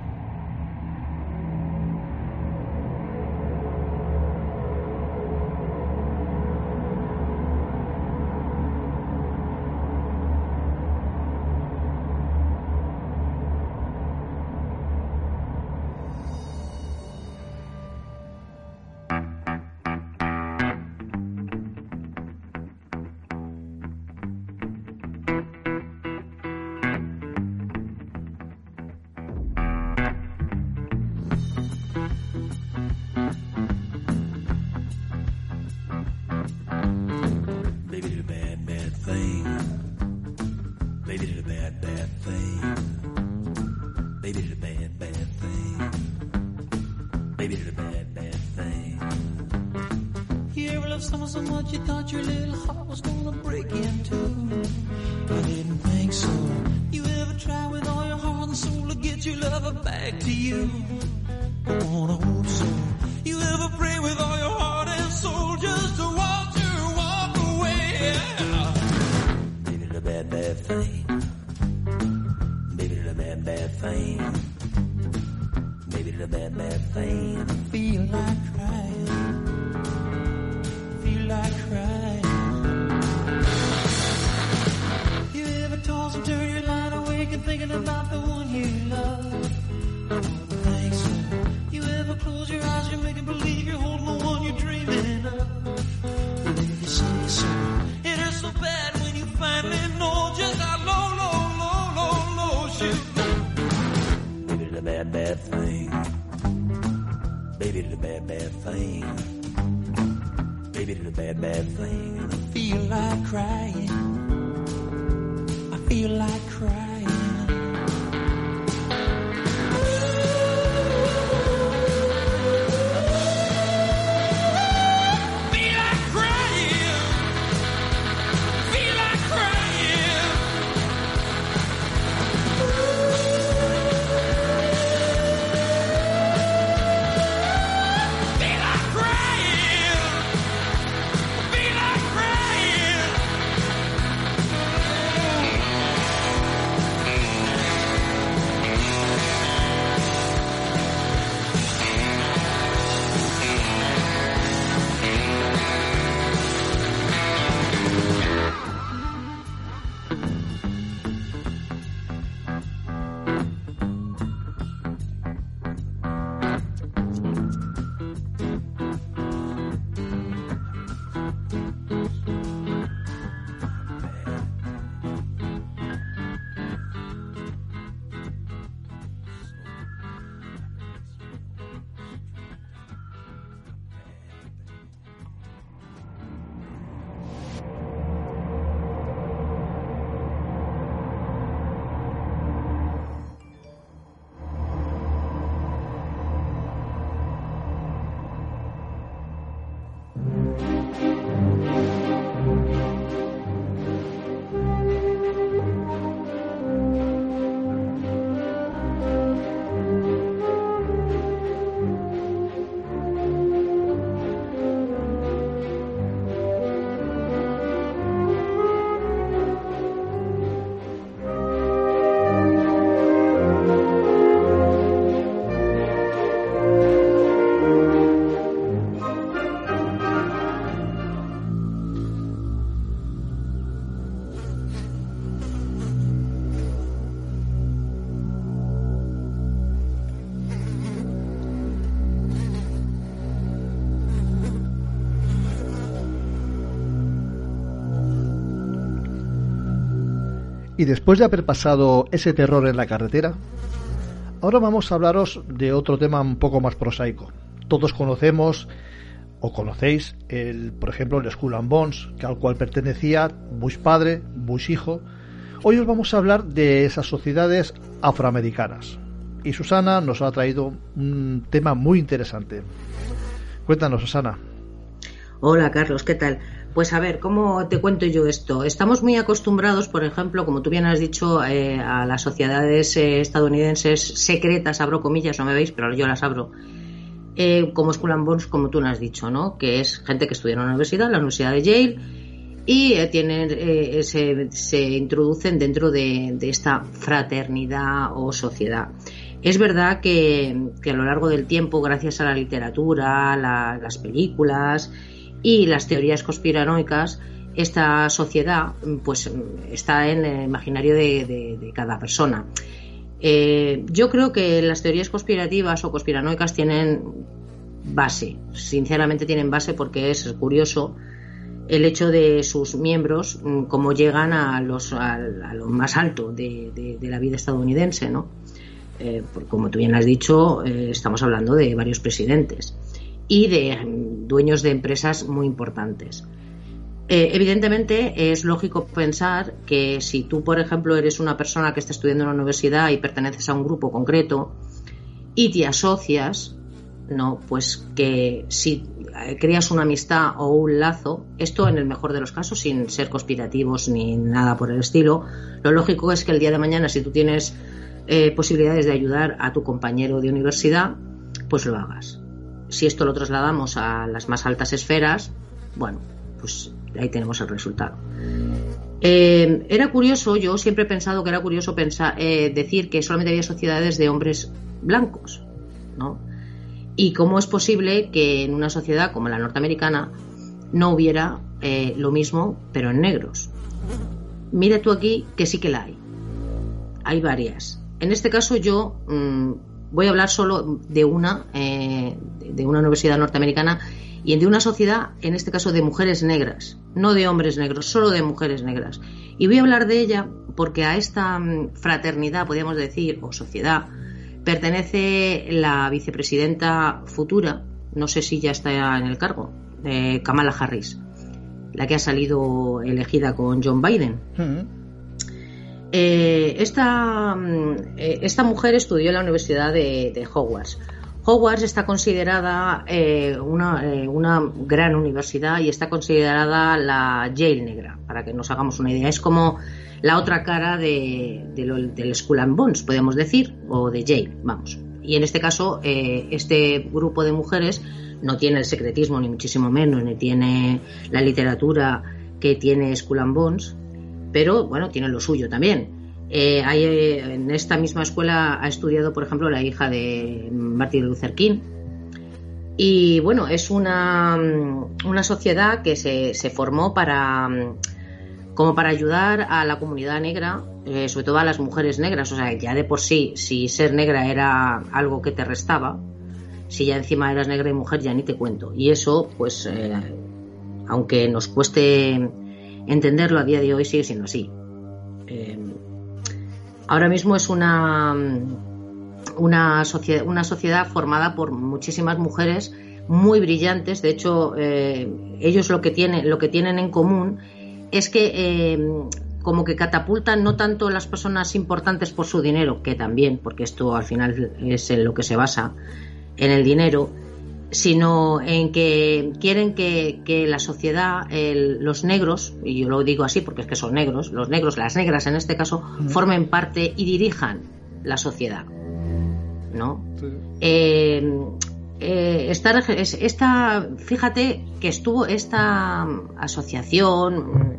S1: Y después de haber pasado ese terror en la carretera, ahora vamos a hablaros de otro tema un poco más prosaico. Todos conocemos o conocéis, el, por ejemplo, el Skull and Bones, que al cual pertenecía Bush padre, Bush hijo. Hoy os vamos a hablar de esas sociedades afroamericanas. Y Susana nos ha traído un tema muy interesante. Cuéntanos, Susana.
S2: Hola, Carlos, ¿qué tal? Pues a ver, ¿cómo te cuento yo esto? Estamos muy acostumbrados, por ejemplo, como tú bien has dicho, eh, a las sociedades eh, estadounidenses secretas, abro comillas, no me veis, pero yo las abro, eh, como School and Bones, como tú nos has dicho, ¿no? Que es gente que estudia en la universidad, la Universidad de Yale, y tienen, se, se, introducen dentro de, de, esta fraternidad o sociedad. Es verdad que, que, a lo largo del tiempo, gracias a la literatura, la, las películas, y las teorías conspiranoicas, esta sociedad pues está en el imaginario de, cada persona. Eh, yo creo que las teorías conspirativas o conspiranoicas tienen base, sinceramente tienen base porque es curioso el hecho de sus miembros, mm, cómo llegan a, los, a, a lo más alto de, la vida estadounidense, ¿no? Eh, como tú bien has dicho, eh, estamos hablando de varios presidentes y de dueños de empresas muy importantes. Eh, evidentemente es lógico pensar que si tú, por ejemplo, eres una persona que está estudiando en una universidad y perteneces a un grupo concreto y te asocias, no, pues que si creas una amistad o un lazo, esto en el mejor de los casos, sin ser conspirativos ni nada por el estilo, lo lógico es que el día de mañana, si tú tienes eh, posibilidades de ayudar a tu compañero de universidad, pues lo hagas si esto lo trasladamos a las más altas esferas, bueno, pues ahí tenemos el resultado. Eh, era curioso, yo siempre he pensado que era curioso pensar, eh, decir que solamente había sociedades de hombres blancos, ¿no? Y cómo es posible que en una sociedad como la norteamericana no hubiera eh, lo mismo, pero en negros. Mira tú aquí que sí que la hay. Hay varias. En este caso yo mmm, voy a hablar solo de una, eh, de una universidad norteamericana y de una sociedad, en este caso de mujeres negras, no de hombres negros, solo de mujeres negras. Y voy a hablar de ella porque a esta mm, fraternidad, podríamos decir, o sociedad, pertenece la vicepresidenta futura, no sé si ya está en el cargo, de Kamala Harris, la que ha salido elegida con John Biden. -huh. Eh, esta, eh, esta, mujer estudió en la Universidad de, de Hogwarts. Hogwarts está considerada eh, una, gran universidad y está considerada la Yale negra, para que nos hagamos una idea. Es como la otra cara de, de del School and Bones, podemos decir, o de Yale, vamos. Y en este caso, este grupo de mujeres no tiene el secretismo, ni muchísimo menos, ni tiene la literatura que tiene School and Bones, pero bueno, tiene lo suyo también. Eh, hay, en esta misma escuela ha estudiado, por ejemplo, la hija de Martin Luther King. Y bueno, es una, una sociedad que se, se, formó para como para ayudar a la comunidad negra, eh, sobre todo a las mujeres negras. O sea, ya de por sí, si ser negra era algo que te restaba, si ya encima eras negra y mujer, ya ni te cuento. Y eso, pues, eh, aunque nos cueste entenderlo a día de hoy sigue siendo así. Eh, ahora mismo es una, una, sociedad, una sociedad formada por muchísimas mujeres muy brillantes. De hecho, eh, ellos lo que, tienen, lo que tienen en común es que eh, como que catapultan no tanto las personas importantes por su dinero, que también, porque esto al final es en lo que se basa, en el dinero, sino en que quieren que, que la sociedad, el, los negros, y yo lo digo así porque es que son negros, los negros, las negras en este caso, formen parte y dirijan la sociedad. ¿No? Sí. Eh, eh, esta, esta, fíjate que estuvo esta asociación,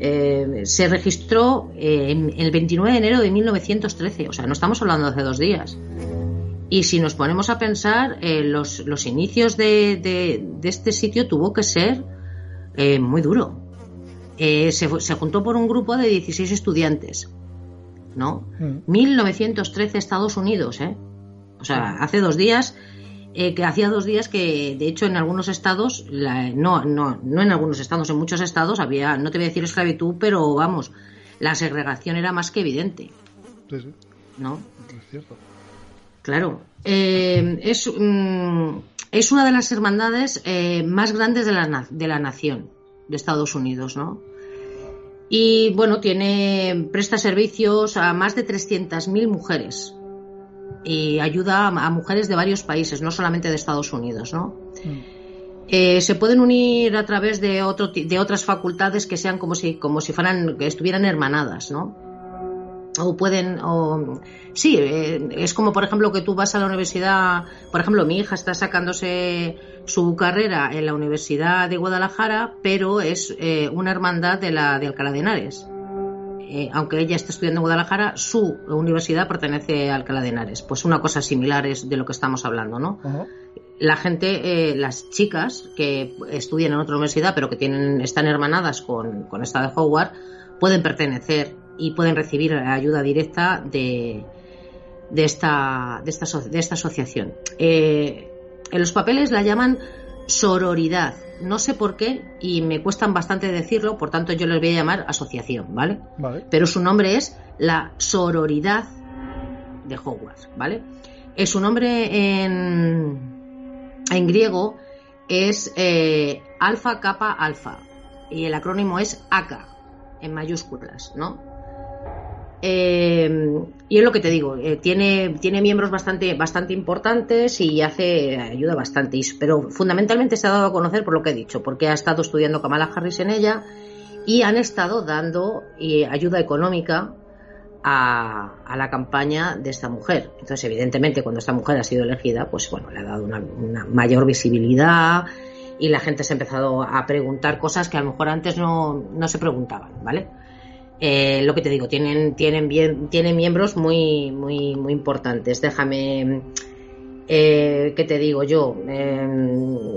S2: eh, se registró en el 29 de enero de 1913, o sea, no estamos hablando de hace dos días. Y si nos ponemos a pensar, eh, los, los, inicios de, de, de, este sitio tuvo que ser eh, muy duro. Eh, se, se, juntó por un grupo de 16 estudiantes, ¿no? Mm. 1913 Estados Unidos, ¿eh? O sea, hace dos días, eh, que hacía dos días que, de hecho, en algunos estados, la, no, no, no en algunos estados, en muchos estados había, no te voy a decir esclavitud, pero vamos, la segregación era más que evidente,
S1: Sí, sí,
S2: ¿no?
S1: es cierto.
S2: Claro. Eh, es, mm, es una de las hermandades eh, más grandes de la, de la nación, de Estados Unidos, ¿no? Y bueno, tiene, presta servicios a más de 300.000 mujeres y ayuda a, a mujeres de varios países, no solamente de Estados Unidos, ¿no? Eh, se pueden unir a través de, otro, de otras facultades que sean como si, como si fueran, que estuvieran hermanadas, ¿no? O pueden o sí eh, es como por ejemplo que tú vas a la universidad por ejemplo mi hija está sacándose su carrera en la universidad de Guadalajara pero es eh, una hermandad de la de Alcalá de Henares. Eh, aunque ella esté estudiando en Guadalajara su universidad pertenece a Alcalá de Henares. Pues una cosa similar es de lo que estamos hablando no la gente, las chicas que estudian en otra universidad pero que tienen, están hermanadas con, con esta de Howard, pueden pertenecer y pueden recibir ayuda directa de, de, esta, de, esta, de esta asociación. Eh, en los papeles la llaman sororidad. No sé por qué y me cuestan bastante decirlo, por tanto yo les voy a llamar asociación, ¿vale?
S1: Vale.
S2: pero su nombre es la sororidad de Hogwarts, ¿vale? Eh, su nombre en, en griego es eh, alfa kappa alfa y el acrónimo es ACA en mayúsculas, ¿no? Eh, y es lo que te digo, eh, tiene, tiene miembros bastante, bastante importantes y hace ayuda bastante, pero fundamentalmente se ha dado a conocer por lo que he dicho, porque ha estado estudiando Kamala Harris en ella y han estado dando eh, ayuda económica a, a la campaña de esta mujer. Entonces, evidentemente, cuando esta mujer ha sido elegida, pues bueno, le ha dado una, una mayor visibilidad y la gente se ha empezado a preguntar cosas que a lo mejor antes no, no se preguntaban, ¿vale? Eh, lo que te digo, tienen, tienen, bien, tienen miembros muy, muy, muy importantes. Déjame, eh, ¿qué te digo yo? Eh,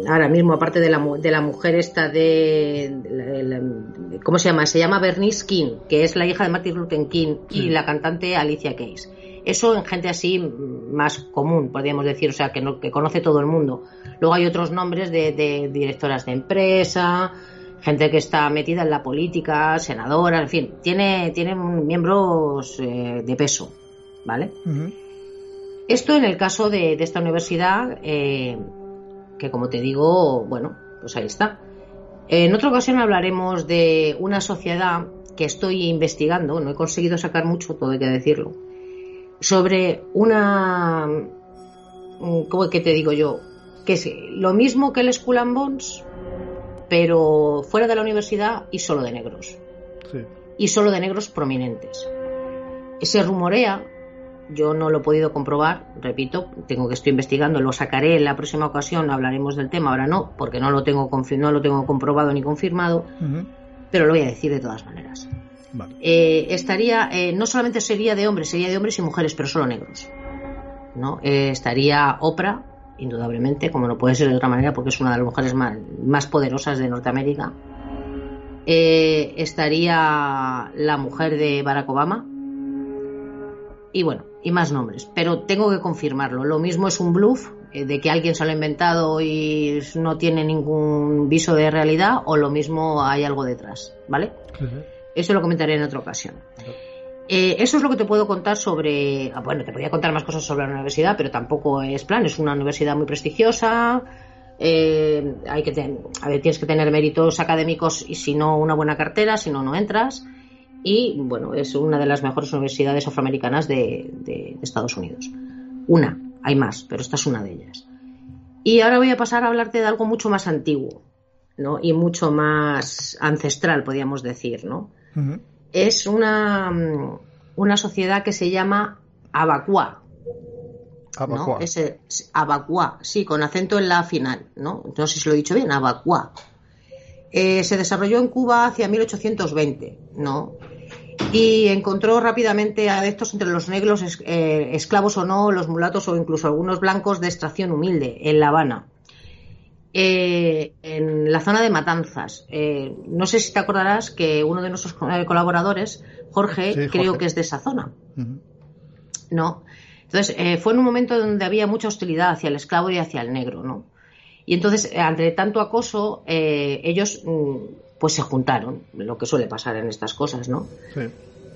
S2: ahora mismo, aparte de la, de la mujer esta de, ¿Cómo se llama? Se llama Bernice King, que es la hija de Martin Luther King y la cantante Alicia Keys. Eso en gente así mm, más común, podríamos decir, o sea, que, no, que conoce todo el mundo. Luego hay otros nombres de, de directoras de empresa, gente que está metida en la política, senadora, en fin, tiene, tiene miembros eh, de peso, ¿vale? Esto en el caso de, de esta universidad, eh, que como te digo, bueno, pues ahí está. En otra ocasión hablaremos de una sociedad que estoy investigando, no he conseguido sacar mucho, todo hay que decirlo, sobre una... mm, ¿Cómo que te digo yo? Que es lo mismo que el Skull and Bones, pero fuera de la universidad y solo de negros
S1: Sí.
S2: y solo de negros prominentes. Se rumorea, yo no lo he podido comprobar, repito, tengo que estoy investigando, lo sacaré en la próxima ocasión, hablaremos del tema, ahora no, porque no lo tengo, no lo tengo comprobado ni confirmado, pero lo voy a decir de todas maneras.
S1: Vale.
S2: Eh, estaría, eh, no solamente sería de hombres, sería de hombres y mujeres, pero solo negros. ¿no? Eh, estaría Oprah, indudablemente, como no puede ser de otra manera, porque es una de las mujeres más, más poderosas de Norteamérica. Eh, estaría la mujer de Barack Obama. Y bueno, y más nombres. Pero tengo que confirmarlo. Lo mismo es un bluff eh, de que alguien se lo ha inventado y no tiene ningún viso de realidad, o lo mismo hay algo detrás, ¿vale? Eso lo comentaré en otra ocasión. Eh, eso es lo que te puedo contar sobre. ah, Bueno, te podría contar más cosas sobre la universidad, pero tampoco es plan. Es una universidad muy prestigiosa. eh, hay que a ver, tienes que tener méritos académicos y si no, una buena cartera, si no, no entras. Y bueno, es una de las mejores universidades afroamericanas de, Estados Unidos. Una, hay más, pero esta es una de ellas. Y ahora voy a pasar a hablarte de algo mucho más antiguo, ¿no? Y mucho más ancestral, podríamos decir, ¿no? Es una, mm, una sociedad que se llama Abacuá.
S1: Abacuá.
S2: ¿no? Abacuá, sí, con acento en la final, ¿no? No sé si lo he dicho bien, Abacuá. Eh, se desarrolló en Cuba hacia 1820, ¿no? Y encontró rápidamente adeptos entre los negros, es- eh, esclavos o no, los mulatos o incluso algunos blancos de extracción humilde en La Habana. Eh, en la zona de Matanzas. Eh, no sé si te acordarás que uno de nuestros eh, colaboradores, Jorge,
S1: Sí,
S2: creo que es de esa zona. ¿no? Entonces, eh, fue en un momento donde había mucha hostilidad hacia el esclavo y hacia el negro, ¿no? Y entonces, eh, ante tanto acoso, eh, ellos mm, pues se juntaron, lo que suele pasar en estas cosas, ¿no?
S1: Sí.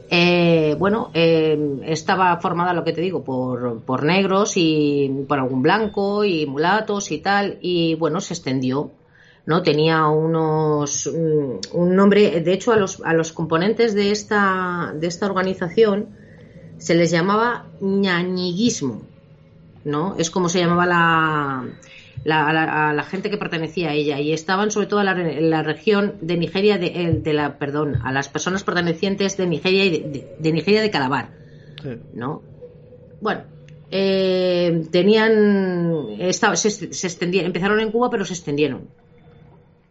S2: Eh, bueno, eh, estaba formada, lo que te digo, por, por negros y por algún blanco y mulatos y tal, y bueno, se extendió. ¿no? Tenía unos mm, un nombre, de hecho a los, a los componentes de esta, de esta organización se les llamaba ñañiguismo, ¿no? Es como se llamaba la, la, a la, a la gente que pertenecía a ella y estaban sobre todo en la, la región de Nigeria de, eh, de la perdón a las personas pertenecientes de Nigeria y de, Nigeria de Calabar
S1: Sí.
S2: no bueno eh, tenían esta- se, se extendieron empezaron en Cuba pero se extendieron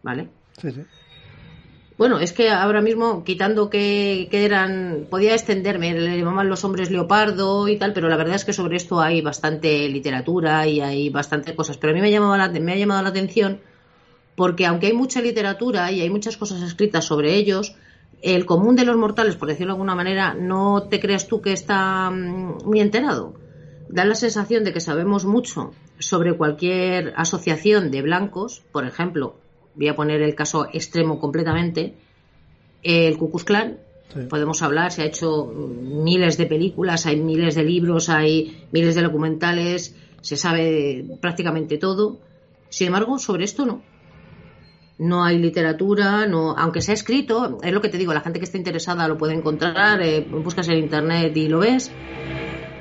S2: vale
S1: Sí, sí.
S2: Bueno, es que ahora mismo, quitando que, que eran. Podía extenderme, le llamaban los hombres leopardo y tal, pero la verdad es que sobre esto hay bastante literatura y hay bastante cosas. Pero a mí me, llamaba la- me ha llamado la atención porque, aunque hay mucha literatura y hay muchas cosas escritas sobre ellos, el común de los mortales, por decirlo de alguna manera, no te creas tú que está mm, muy enterado. Da la sensación de que sabemos mucho sobre cualquier asociación de blancos, por ejemplo, voy a poner el caso extremo completamente, el Ku Klux Klan,
S1: Sí.
S2: podemos hablar, se ha hecho miles de películas, hay miles de libros, hay miles de documentales, se sabe prácticamente todo. Sin embargo, sobre esto no. No hay literatura, no, aunque se ha escrito, es lo que te digo, la gente que esté interesada lo puede encontrar, eh, buscas en internet y lo ves,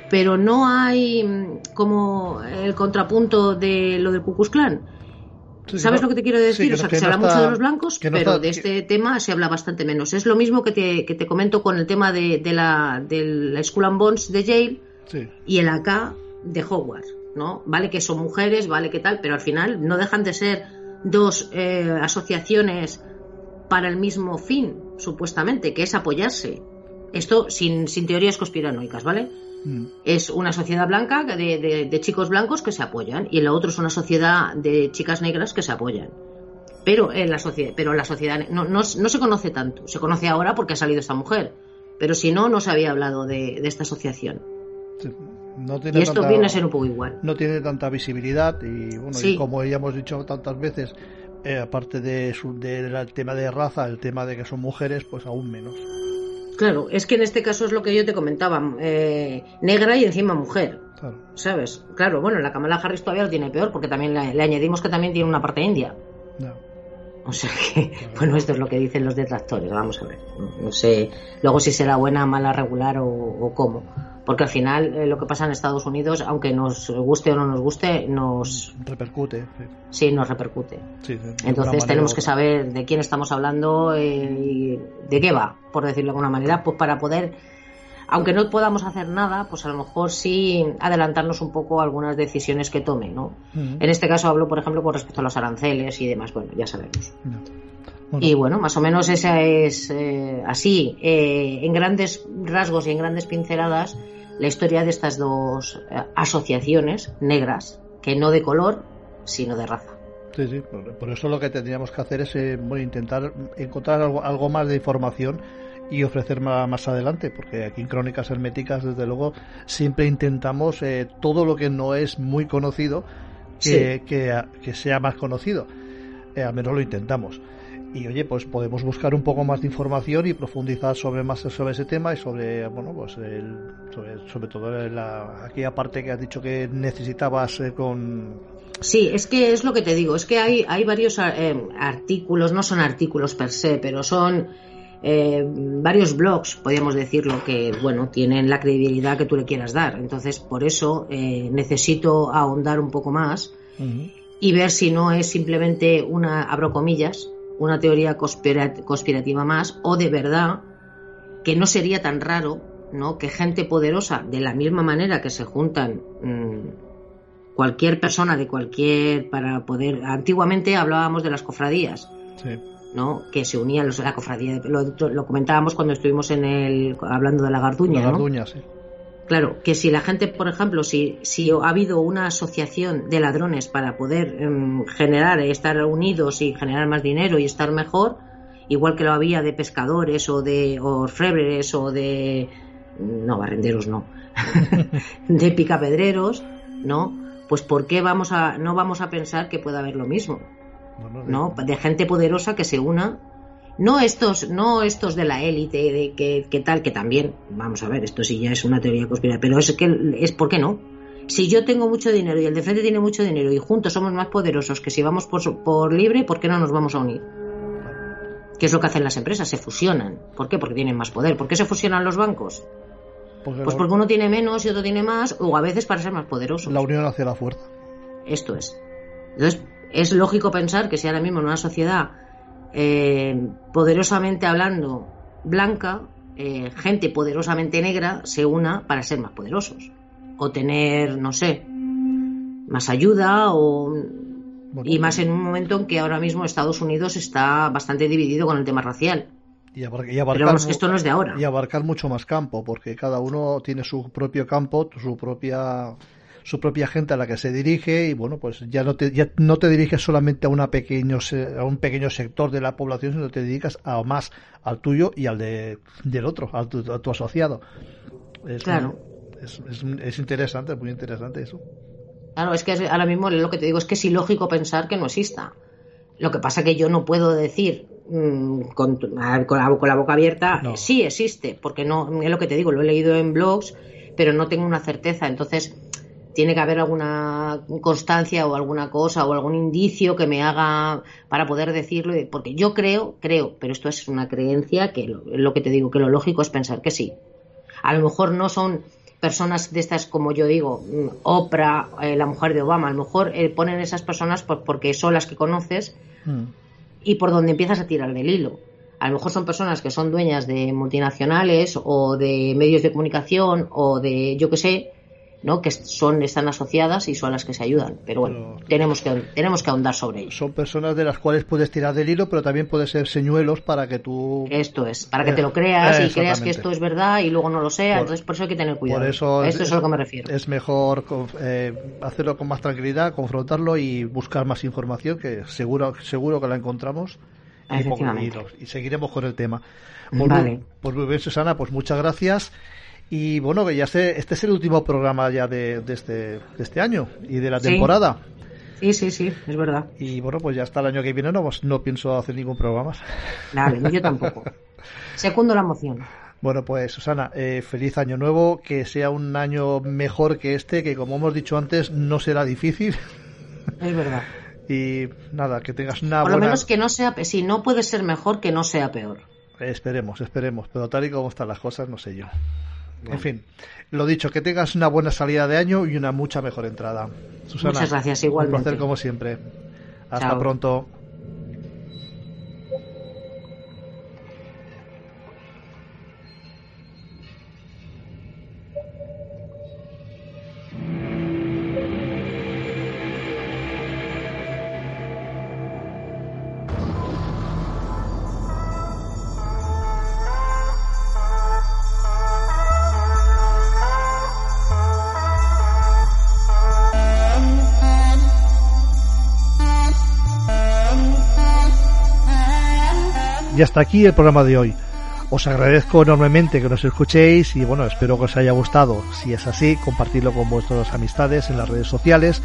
S2: pero no hay mm, como el contrapunto de lo del Ku Klux Klan. ¿Sabes
S1: no-
S2: lo que te quiero decir?
S1: sí,
S2: o sea, que,
S1: que
S2: se
S1: no
S2: habla
S1: está-
S2: mucho de los blancos,
S1: no
S2: pero
S1: está-
S2: de este tema se habla bastante menos. Es lo mismo que te, que te comento con el tema de, de la, de la School and Bonds de Yale
S1: Sí.
S2: y el AK de Hogwarts, ¿no? Vale que son mujeres, vale que tal, pero al final no dejan de ser dos eh, asociaciones para el mismo fin, supuestamente, que es apoyarse. Esto sin, sin teorías conspiranoicas, ¿vale?
S1: Mm.
S2: es una sociedad blanca de, de- de chicos blancos que se apoyan y la otra es una sociedad de chicas negras que se apoyan. Pero en la sociedad, pero la sociedad no, no, no se conoce tanto. Se conoce ahora porque ha salido esta mujer. Pero si no, no se había hablado de, de esta asociación.
S1: Sí. No tiene
S2: Y esto
S1: tanta-
S2: viene a ser un poco igual.
S1: no tiene tanta visibilidad y bueno
S2: Sí.
S1: y como ya hemos dicho tantas veces eh, aparte de su- del tema de raza el tema de que son mujeres pues aún menos
S2: Claro, es que en este caso es lo que yo te comentaba. eh, negra y encima mujer.
S1: claro
S2: ¿Sabes? Claro, bueno, la Kamala Harris todavía lo tiene peor porque también le, le añadimos que también tiene una parte india.
S1: No.
S2: O sea que, bueno, esto es lo que dicen los detractores, vamos a ver. No, no sé luego si será buena, mala, regular o, o cómo. Porque al final eh, lo que pasa en Estados Unidos, aunque nos guste o no nos guste, nos
S1: repercute sí.
S2: sí nos repercute.
S1: Sí,
S2: Entonces tenemos que saber de quién estamos hablando eh, y de qué va, por decirlo de alguna manera, pues para poder, aunque no podamos hacer nada, pues a lo mejor sí adelantarnos un poco a algunas decisiones que tome, ¿no? En este caso hablo, por ejemplo, con respecto a los aranceles y demás, bueno, ya sabemos.
S1: Bueno,
S2: Y bueno, más o menos esa es eh, así, eh, en grandes rasgos y en grandes pinceladas, la historia de estas dos eh, asociaciones negras, que no de color, sino de raza.
S1: Sí, sí, por, eso lo que tendríamos que hacer es eh, bueno, intentar encontrar algo, algo más de información y ofrecer más, más adelante, porque aquí en Crónicas Herméticas, desde luego, siempre intentamos eh, todo lo que no es muy conocido que, que, que sea más conocido. Eh, al menos lo intentamos. Y oye, pues podemos buscar un poco más de información y profundizar sobre más sobre ese tema y sobre, bueno, pues el, sobre, sobre todo la, aquella parte que has dicho que necesitabas eh, con,
S2: Sí, es que es lo que te digo, es que hay, hay varios eh, artículos, no son artículos per se, pero son eh, varios blogs, podríamos decirlo, que bueno, tienen la credibilidad que tú le quieras dar. Entonces, por eso eh, necesito ahondar un poco más y ver si no es simplemente una, abro comillas, una teoría conspira- conspirativa más, o de verdad que no sería tan raro, ¿no? Que gente poderosa, de la misma manera que se juntan mm, cualquier persona de cualquier para poder. Antiguamente hablábamos de las cofradías,
S1: Sí.
S2: ¿no? Que se unían los, la cofradía. Lo, lo comentábamos cuando estuvimos en el hablando de la Garduña,
S1: La
S2: ¿no?
S1: garduña, sí.
S2: Claro, que si la gente, por ejemplo, si, si ha habido una asociación de ladrones para poder em, generar, estar unidos y generar más dinero y estar mejor, igual que lo había de pescadores o de orfebres o de... no, barrenderos no, de picapedreros, ¿no? Pues ¿por qué vamos a, no vamos a pensar que pueda haber lo mismo? ¿no? De gente poderosa que se una No estos, no estos de la élite, de que, que tal, que también, vamos a ver, esto sí ya es una teoría conspirativa, pero es que es ¿por qué no? Si yo tengo mucho dinero y el de frente tiene mucho dinero y juntos somos más poderosos que si vamos por, por libre, ¿por qué no nos vamos a unir? ¿Qué es lo que hacen las empresas? Se fusionan. ¿Por qué? Porque tienen más poder. ¿Por qué se fusionan los bancos?
S1: Porque
S2: Pues porque uno tiene menos y otro tiene más, o a veces para ser más poderosos.
S1: la unión hace la fuerza.
S2: Esto es. Entonces, es lógico pensar que si ahora mismo en una sociedad eh, poderosamente hablando blanca, eh, gente poderosamente negra se una para ser más poderosos. O tener, no sé, más ayuda o...
S1: Bueno,
S2: Y más en un momento en que ahora mismo Estados Unidos está bastante dividido con el tema racial.
S1: y abar- y abarcar,
S2: Pero vamos, esto no es de ahora.
S1: y abarcar mucho más campo, porque cada uno tiene su propio campo, su propia su propia gente a la que se dirige y bueno pues ya no te ya no te diriges solamente a una pequeño a un pequeño sector de la población sino te dedicas a más al tuyo y al de, del otro al tu, a tu asociado es,
S2: Claro.
S1: es, es, es interesante muy interesante eso
S2: Claro, es que ahora mismo lo que te digo es que es ilógico pensar que no exista. Lo que pasa que yo no puedo decir mm, con, a con la, con la boca abierta,
S1: No.
S2: sí existe, porque no es lo que te digo, lo he leído en blogs, pero no tengo una certeza. Entonces, tiene que haber alguna constancia o alguna cosa o algún indicio que me haga para poder decirlo, porque yo creo, creo, pero esto es una creencia que lo, que te digo, que lo lógico es pensar que sí. A lo mejor no son personas de estas, como yo digo, Oprah, eh, la mujer de Obama, a lo mejor eh, ponen esas personas por- porque son las que conoces
S1: Mm.
S2: y por donde empiezas a tirar del hilo. A lo mejor son personas que son dueñas de multinacionales o de medios de comunicación o de, yo qué sé, ¿no? que son, están asociadas y son las que se ayudan. Pero bueno,
S1: Pero-
S2: tenemos, que, tenemos que ahondar sobre ello.
S1: son personas de las cuales puedes tirar del hilo pero también puede ser señuelos para que tú
S2: Esto es, para que te
S1: Eh,
S2: lo creas y creas que esto es verdad y luego no lo sea.
S1: Por-
S2: entonces, por eso hay que tener cuidado.
S1: Por eso
S2: esto es a lo que me refiero.
S1: Es mejor eh, hacerlo con más tranquilidad, confrontarlo y buscar más información, que seguro, seguro que la encontramos. Y, y seguiremos con el tema. Pues,
S2: Vale.
S1: pues muy bien, Susana, pues muchas gracias. Y bueno, que ya sé, este es el último programa ya de, de este, de este año y de la
S2: Sí.
S1: temporada.
S2: Sí, sí, sí, es verdad.
S1: Y bueno, pues ya hasta el año que viene no, pues no pienso hacer ningún programa más.
S2: Vale, yo tampoco. Segundo la moción.
S1: Bueno, pues Susana, eh, feliz año nuevo, que sea un año mejor que este, que como hemos dicho antes, no será difícil.
S2: Es verdad.
S1: Y nada, que tengas una
S2: Por lo
S1: buena...
S2: menos que no sea, si no puede ser mejor, que no sea peor.
S1: Esperemos, esperemos, pero tal y como están las cosas, no sé yo. En fin, lo dicho, que tengas una buena salida de año y una mucha mejor entrada. Susana,
S2: Muchas gracias,
S1: Un placer como siempre. Hasta
S2: Chao.
S1: pronto. Y hasta aquí el programa de hoy. Os agradezco enormemente que nos escuchéis y bueno, espero que os haya gustado. Si es así, compartidlo con vuestras amistades en las redes sociales,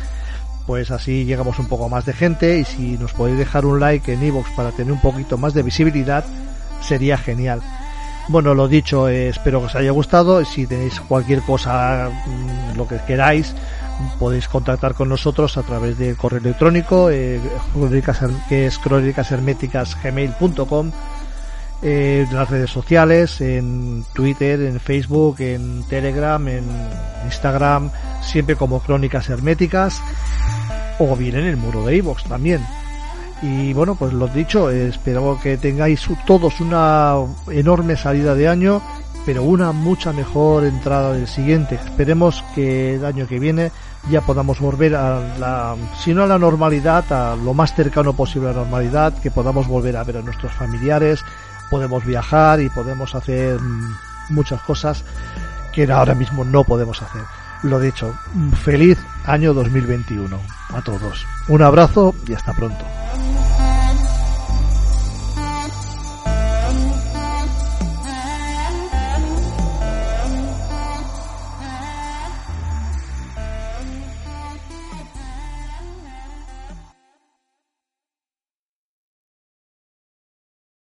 S1: pues así llegamos un poco más de gente y si nos podéis dejar un like en iVoox para tener un poquito más de visibilidad, sería genial. Bueno, lo dicho, eh, espero que os haya gustado. Si tenéis cualquier cosa, mm, lo que queráis, podéis contactar con nosotros a través del correo electrónico, eh, que es crónicasherméticas.gmail.com eh, en las redes sociales, en Twitter, en Facebook, en Telegram, en Instagram, siempre como Crónicas Herméticas, o bien en el muro de iVoox también. Y bueno, pues lo dicho, espero que tengáis todos una enorme salida de año, pero una mucha mejor entrada del siguiente. Esperemos que el año que viene ya podamos volver a la, si no a la normalidad, a lo más cercano posible a la normalidad, que podamos volver a ver a nuestros familiares, podemos viajar y podemos hacer mm, muchas cosas que ahora mismo no podemos hacer. Lo dicho, mm, feliz año 2021 a todos. Un abrazo y hasta pronto.